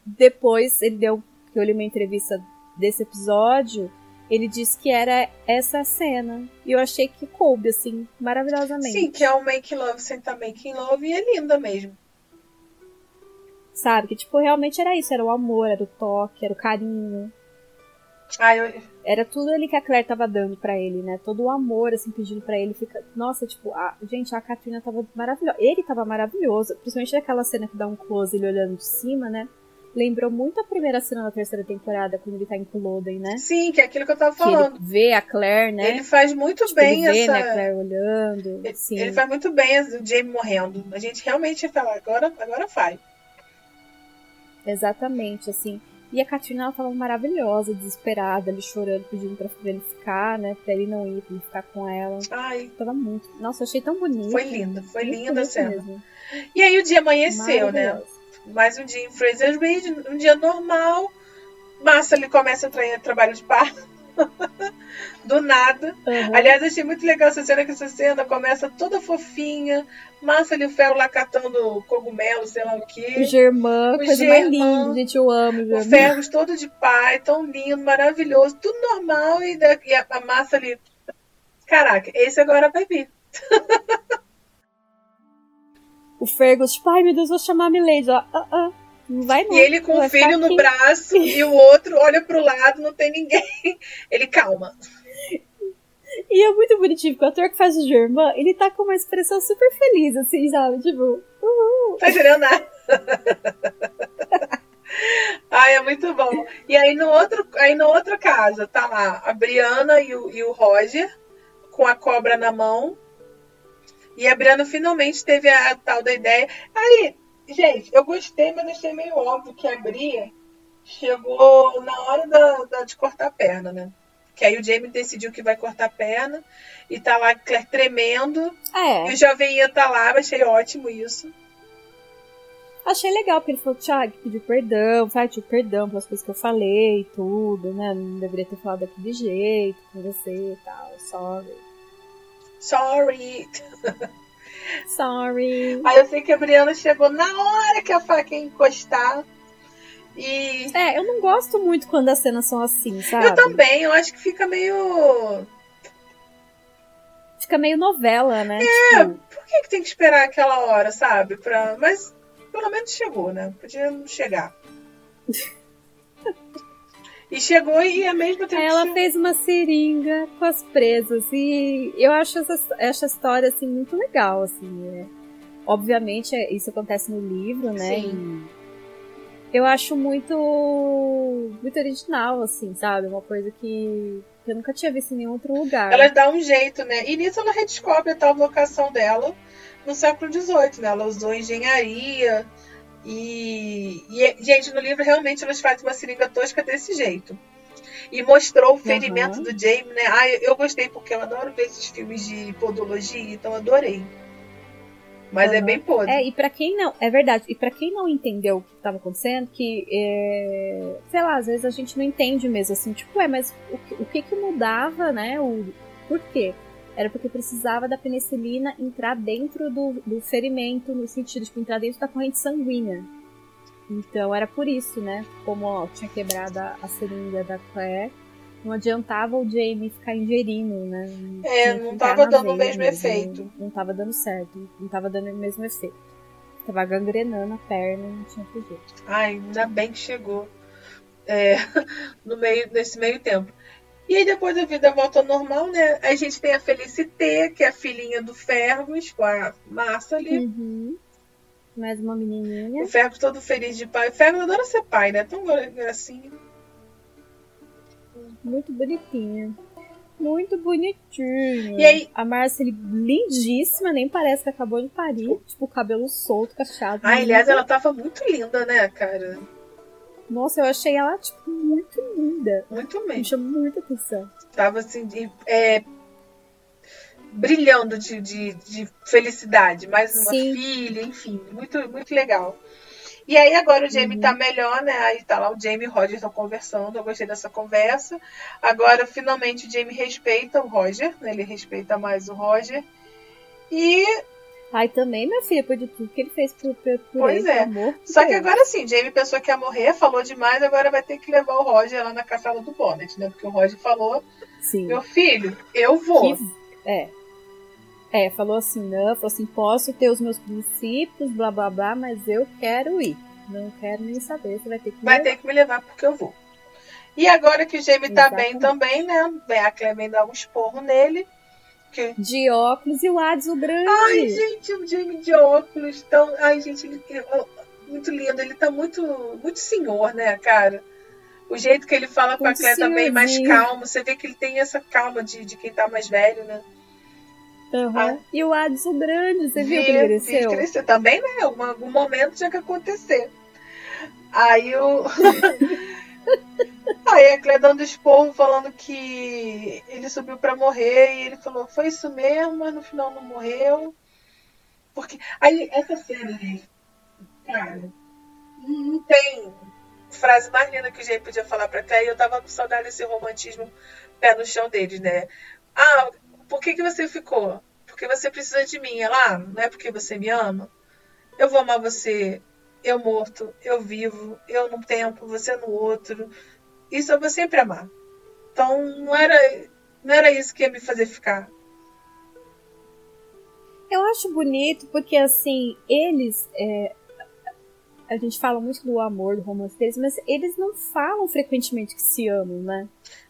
depois ele deu, que eu li uma entrevista desse episódio, ele disse que era essa cena. E eu achei que coube, assim, maravilhosamente. Sim, que é um make love sem estar making love e é linda mesmo. Sabe? Que, tipo, realmente era isso. Era o amor, era o toque, era o carinho. Ah, eu, Era tudo ali que a Claire tava dando pra ele, né? Todo o amor, assim, pedindo pra ele. Fica... Nossa, tipo, a... gente, a Katrina tava maravilhosa. Ele tava maravilhoso. Principalmente naquela cena que dá um close ele olhando de cima, né? Lembrou muito a primeira cena da terceira temporada, quando ele tá em Culloden, né? sim, que é aquilo que eu tava Que ele falando. vê a Claire, né? Ele faz muito Tipo, bem ele vê, essa. né, a Claire olhando. Ele- Sim. Ele faz muito bem o Jamie morrendo. A gente realmente fala, agora, agora vai. Exatamente, assim. E a Katrina, ela tava maravilhosa, desesperada, ali chorando, pedindo pra ele ficar, né? Pra ele não ir, pra ele ficar com ela. Ai, Tava muito. Nossa, eu achei tão bonito. Foi linda, foi Muito linda a cena. mesmo. E aí o dia amanheceu, né? Mais um dia em Fraser Ridge, um dia normal. Massa ele começa a tra- trabalho de parto. Do nada. Aham. Aliás, achei muito legal essa cena, que essa cena começa toda fofinha. Massa ali o ferro lá catando cogumelo, sei lá o O quê. Germán, O coisa mais Germán. linda, gente. Eu amo o O ferros todo de pai, tão lindo, maravilhoso, tudo normal. E, da- e a, a massa ali. Caraca, esse agora vai vir. O Fergus, tipo, ai meu Deus, vou chamar a Milady. Ó, ah, ah, não vai não. E ele com o filho no aqui. braço e o outro olha pro lado, não tem ninguém. Ele calma. E é muito bonitinho, porque o ator que faz o Germán, ele tá com uma expressão super feliz, assim, sabe? Tipo, uhul. Tá entendendo nada. Ai, é muito bom. E aí no outro, aí no outra casa tá lá a Briana e o, e o Roger com a cobra na mão. E a Briana finalmente teve a, a tal da ideia. Aí, gente, eu gostei, mas achei meio óbvio que a chegou na hora da, da- de cortar a perna, né? Que aí o Jamie decidiu que vai cortar a perna e tá lá tremendo. E É, o jovem tá lá, achei ótimo isso. achei legal, porque ele falou, Thiago, pediu perdão, vai, pediu perdão pelas coisas que eu falei e tudo, né? Não deveria ter falado daquele jeito com você e tal, sorry. Sorry. Sorry. Aí eu sei que a Briana chegou na hora que a faca ia encostar. E É, eu não gosto muito quando as cenas são assim, sabe? eu também, eu acho que fica meio. fica meio novela, né? É, Tipo, por que, que tem que esperar aquela hora, sabe? Pra... Mas pelo menos chegou, né? Podia não chegar. e chegou e a mesma tempo. Ela fez uma seringa com as presas e eu acho essa, essa história assim muito legal, assim. é. Obviamente é- isso acontece no livro, né? Sim. E eu acho muito muito original, assim, sabe? Uma coisa que eu nunca tinha visto em nenhum outro lugar. Ela dá um jeito, né? E nisso ela redescobre a tal vocação dela no século XVIII, né? Ela usou engenharia e... e, gente, no livro realmente elas fazem uma seringa tosca desse jeito. E mostrou o ferimento Uhum. do Jamie, né? Ah, eu gostei porque eu adoro ver esses filmes de podologia, então adorei. Mas é Uhum. bem podre. É, e pra quem não. É verdade. E pra quem não entendeu o que tava acontecendo, que. é, sei lá, às vezes a gente não entende mesmo, assim, tipo, é, mas o, que- o que que mudava, né? O, por quê? Era porque precisava da penicilina entrar dentro do, do ferimento, no sentido de entrar dentro da corrente sanguínea. Então era por isso, né? Como ó, tinha quebrado a, a seringa da Claire, não adiantava o Jamie ficar ingerindo, né? É, Tinha que não tava dando o mesmo mesmo, efeito. Não, não tava dando certo, não tava dando o mesmo efeito. Tava gangrenando a perna e não tinha jeito. Ai, ainda bem que chegou. É, no meio, nesse meio tempo. E aí depois a vida volta ao normal, né? A gente tem a Felicité, que é a filhinha do Fergus, com a Massa ali. Uhum. Mais uma menininha. O Fergus todo feliz de pai. O Fergus adora ser pai, né? Tão gracinho. Muito bonitinha. Muito bonitinha. E aí- A Marcely, lindíssima, nem parece que acabou de parir. Tipo, cabelo solto, cacheado. Ai, aliás, ela tava muito linda, né, cara? Nossa, eu achei ela, tipo, muito linda. Muito Me mesmo. chamou muita atenção. Tava assim, de- é, brilhando de, de, de felicidade. Mais uma Sim. filha, enfim, muito, muito legal. E aí agora o Jamie Uhum. tá melhor, né? Aí tá lá o Jamie e o Roger estão conversando. Eu gostei dessa conversa. Agora, finalmente, o Jamie respeita o Roger, né? Ele respeita mais o Roger. E Ai, também, minha filha, por de tudo que ele fez por, por, por Pois ele, é. amor Só que agora sim, Jamie pensou que ia morrer, falou demais, agora vai ter que levar o Roger lá na caçada do Bonnet, né? Porque o Roger falou: Sim. Meu filho, eu vou. Que- É. É, falou assim, não, falou assim, posso ter os meus princípios, blá blá blá, mas eu quero ir. Não quero nem saber, você vai ter que Vai me ter que me levar porque eu vou. E agora que o Jamie tá bem Exatamente. também, né? A vem dar um esporro nele. Que... De óculos e o Hades o grande. Ai, gente, o Jamie de óculos tão. Ai, gente, ele é muito lindo. Ele tá muito, muito senhor, né, cara? O jeito que ele fala com a Muito Claire também mais senhorzinho. calmo. Você vê que ele tem essa calma de, de quem tá mais velho, né? Aham. Ah. E o Hades o grande, você viu que ele cresceu? crescer também, né? Algum, algum momento tinha que acontecer. Aí o. Aí a Claire dando esporro, falando que ele subiu pra morrer e ele falou, foi isso mesmo, mas no final não morreu. Porque. Aí essa cena ali, cara, não tem frase mais linda que o Jay podia falar pra Claire e eu tava com saudade desse romantismo pé no chão deles, né? Ah, por que, que você ficou? Porque você precisa de mim. Ela, ah, não é porque você me ama? Eu vou amar você, eu morto, eu vivo, eu num tempo, você no outro. Isso eu vou sempre amar. Então não era, não era isso que ia me fazer ficar. Eu acho bonito porque, assim, eles. é, a gente fala muito do amor, do romance deles, mas eles não falam frequentemente que se amam, né?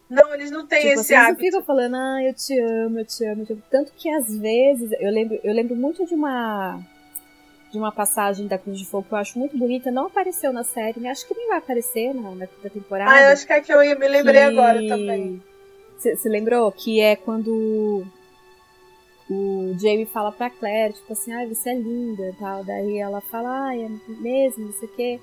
Não, eles não têm Tipo, esse assim, eles hábito. ficam falando, ah, eu te amo, eu te amo, eu te amo. Tanto que às vezes, eu lembro, eu lembro muito de uma de uma passagem da Cruz de Fogo que eu acho muito bonita, não apareceu na série, né? Acho que nem vai aparecer na, na quinta temporada. Ah, eu acho que é que eu me lembrei que- agora também. Você lembrou? Que é quando o Jamie fala pra Claire, tipo assim, ai, você é linda e tal. Daí ela fala, ai, é mesmo, não sei o quê.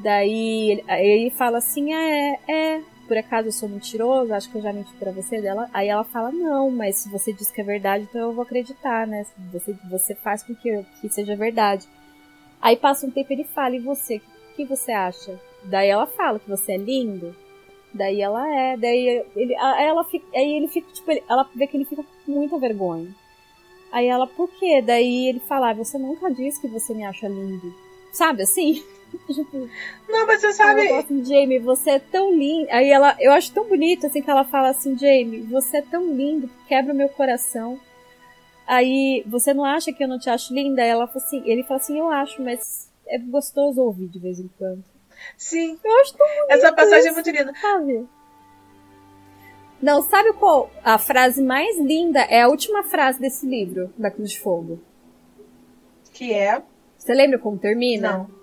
Daí ele, ele fala assim, ah, é, é, por acaso eu sou mentiroso, acho que eu já menti pra você dela. Aí ela fala, não, mas se você diz que é verdade, então eu vou acreditar, né? Você, você faz com que, que seja verdade. Aí passa um tempo ele fala, e você, o que, que você acha? Daí ela fala que você é lindo. Daí ela é, daí ele, ela fica, aí ele fica, tipo, ele- ela vê que ele fica com muita vergonha. Aí ela, por quê? Daí ele fala, ah, você nunca disse que você me acha lindo. Sabe assim? Tipo, Não, mas você ela sabe. fala assim, Jamie, você é tão lindo. Aí ela, eu acho tão bonito assim que ela fala assim, Jamie, você é tão lindo, que quebra o meu coração. Aí, você não acha que eu não te acho linda? Ela falou assim, ele falou assim, eu acho, mas é gostoso ouvir de vez em quando. Sim. Eu acho tão bonito Essa passagem isso, é muito linda. sabe? Não, sabe qual a frase mais linda? É a última frase desse livro, da Cruz de Fogo. Que é. Você lembra como termina? Não.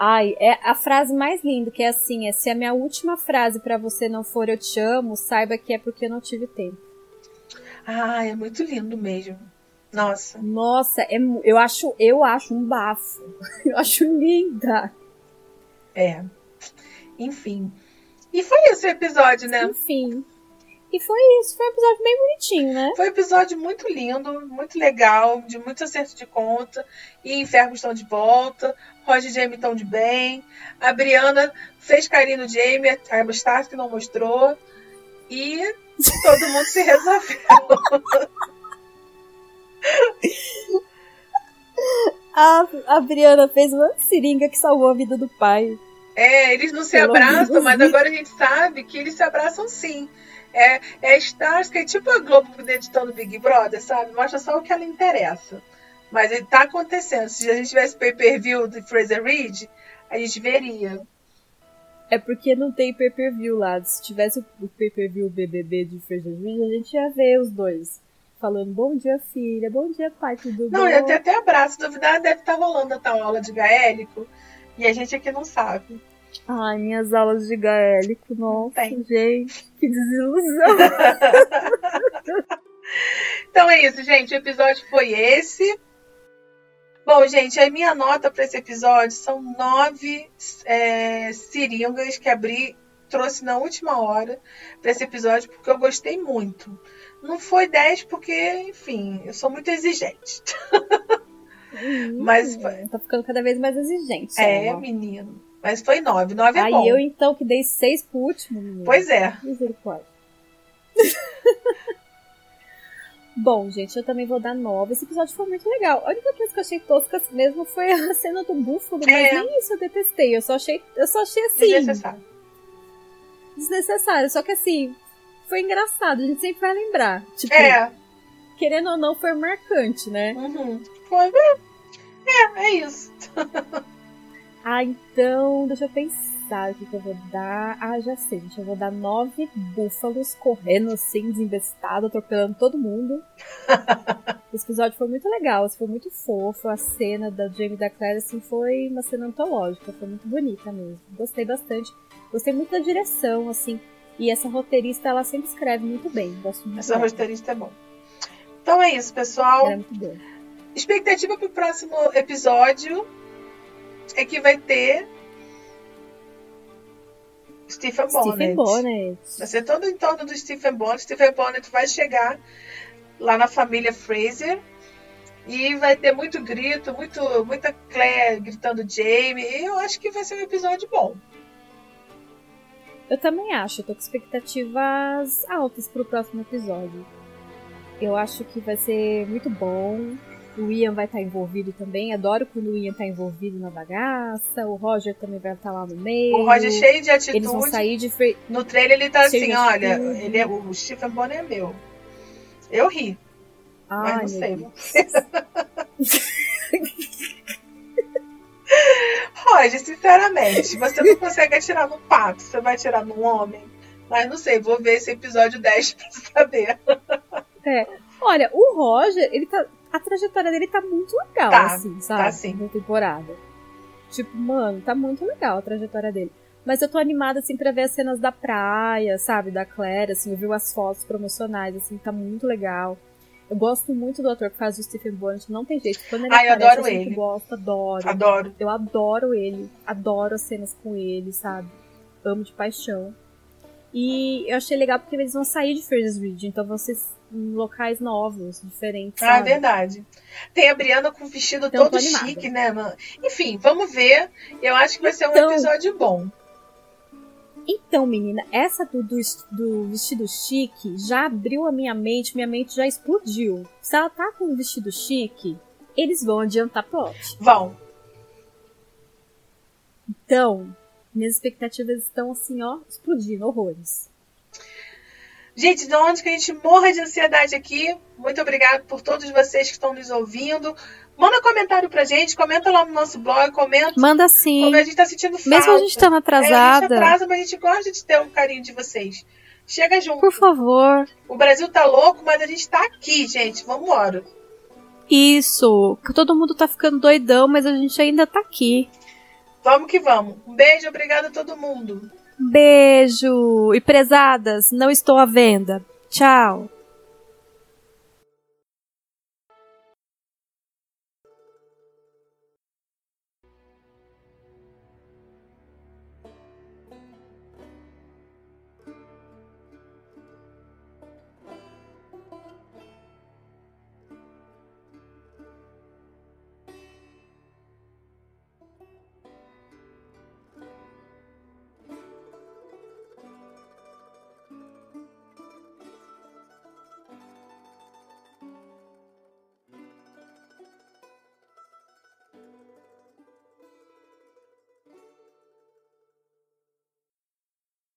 Ai, é a frase mais linda, que é assim, é se a minha última frase pra você não for eu te amo, saiba que é porque eu não tive tempo. Ah, é muito lindo mesmo. Nossa. Nossa, é, eu acho, eu acho um bafo. Eu acho linda. É. Enfim. E foi esse o episódio, né? Enfim. E foi isso, foi um episódio bem bonitinho, né? Foi um episódio muito lindo, muito legal, de muito acerto de conta. E Inferno estão de volta. Roger e Jamie estão de bem. A Briana fez carinho no Jamie, a Mustafa que não mostrou. E todo mundo se resolveu. A, a Briana fez uma seringa que salvou a vida do pai. É, eles não se Pelo abraçam, mas agora a gente sabe que eles se abraçam sim. É, é Starsky, é tipo a Globo editando Big Brother, sabe? Mostra só o que ela interessa. Mas ele tá acontecendo. Se a gente tivesse pay-per-view de Fraser Reed, a gente veria. É porque não tem pay-per-view lá. Se tivesse o pay-per-view BBB de Fraser Reed, a gente ia ver os dois. Falando, bom dia, filha. Bom dia, pai. Tudo Não, bom? ia ter até abraço. Duvidar deve estar rolando a tal aula de gaélico. E a gente aqui não sabe. Ai, minhas aulas de gaélico. Nossa, Tem. gente. Que desilusão. Então é isso, gente. O episódio foi esse. Bom, gente, a minha nota para esse episódio são nove é, seringas que a Bri trouxe na última hora para esse episódio, porque eu gostei muito. Não foi 10 porque, enfim, eu sou muito exigente. Mas foi- Tá ficando cada vez mais exigente. É, menino. Mas foi 9. 9 é Aí bom. eu, então, que dei seis pro último. menina. Pois é. Misericórdia. Bom, gente, eu também vou dar nove. Esse episódio foi muito legal. A única coisa que eu achei tosca mesmo foi a cena do búfalo, mas É. nem isso eu detestei. Eu só achei, eu só achei assim, Desnecessário. desnecessário. Só que assim, foi engraçado, a gente sempre vai lembrar. Tipo, É. querendo ou não, foi marcante, né? Uhum. Foi. É, é, é isso. Ah, então, deixa eu pensar o que, que eu vou dar. Ah, já sei, gente. Eu vou dar nove búfalos correndo assim, desinvestado, atropelando todo mundo. Esse episódio foi muito legal, assim, foi muito fofo. A cena da Jamie e da Claire, assim, foi uma cena antológica, foi muito bonita mesmo. Gostei bastante. Gostei muito da direção, assim. E essa roteirista, ela sempre escreve muito bem. Gosto muito Essa roteirista é bom. Então é isso, pessoal. É muito boa. Expectativa pro próximo episódio é que vai ter Stephen Bonnet. Stephen Bonnet. Vai ser todo em torno do Stephen Bonnet. Stephen Bonnet vai chegar lá na família Fraser e vai ter muito grito, muito, muita Claire gritando Jamie. E eu acho que vai ser um episódio bom. Eu também acho, eu tô com expectativas altas pro próximo episódio. Eu acho que vai ser muito bom. O Ian vai estar envolvido também. Adoro quando o Ian tá envolvido na bagaça. O Roger também vai estar lá no meio. O Roger cheio de Eles vão atitude. sair de free. No trailer ele tá Cheio assim, olha, atitude. ele é, o Stephen Bonnet é meu. Eu ri, mas não sei. Roger, sinceramente, você não consegue atirar num pato, você vai atirar num homem. Mas não sei, vou ver esse episódio 10 pra saber. Olha, o Roger, ele tá. A trajetória dele tá muito legal, Tá, assim, sabe? tá sim. Na temporada. Tipo, mano, tá muito legal a trajetória dele. Mas eu tô animada, assim, pra ver as cenas da praia, sabe? Da Claire, assim, eu vi as fotos promocionais, assim, tá muito legal. Eu gosto muito do ator que faz o Stephen Bonnet, não tem jeito. Quando ele Ai, eu aparece, adoro eu ele. gosto, adoro. Adoro. Eu adoro ele, adoro as cenas com ele, sabe? Amo de paixão. E eu achei legal porque eles vão sair de Fraser's Ridge, então ser em locais novos, diferentes. Ah, é sabe? verdade. Tem a Briana com o vestido Então, todo chique, né, mano? Enfim, vamos ver. Eu acho que vai ser um Então- episódio bom. Então, menina, essa do, do, do vestido chique já abriu a minha mente, minha mente já explodiu. Se ela tá com um vestido chique, eles vão adiantar plot. Vão. Então, minhas expectativas estão assim, ó, explodindo, horrores. Gente, de onde que a gente morra de ansiedade aqui. Muito obrigado por todos vocês que estão nos ouvindo. Manda comentário pra gente, comenta lá no nosso blog, comenta. Manda sim. Como a gente tá sentindo falta. Mesmo a gente estando atrasada. É, a gente atrasa, mas a gente gosta de ter o carinho de vocês. Chega junto. Por favor. O Brasil tá louco, mas a gente tá aqui, gente. Vambora. Isso. Todo mundo tá ficando doidão, mas a gente ainda tá aqui. Vamos que vamos. Um beijo, obrigado a todo mundo. Beijo! E prezadas, não estou à venda. Tchau!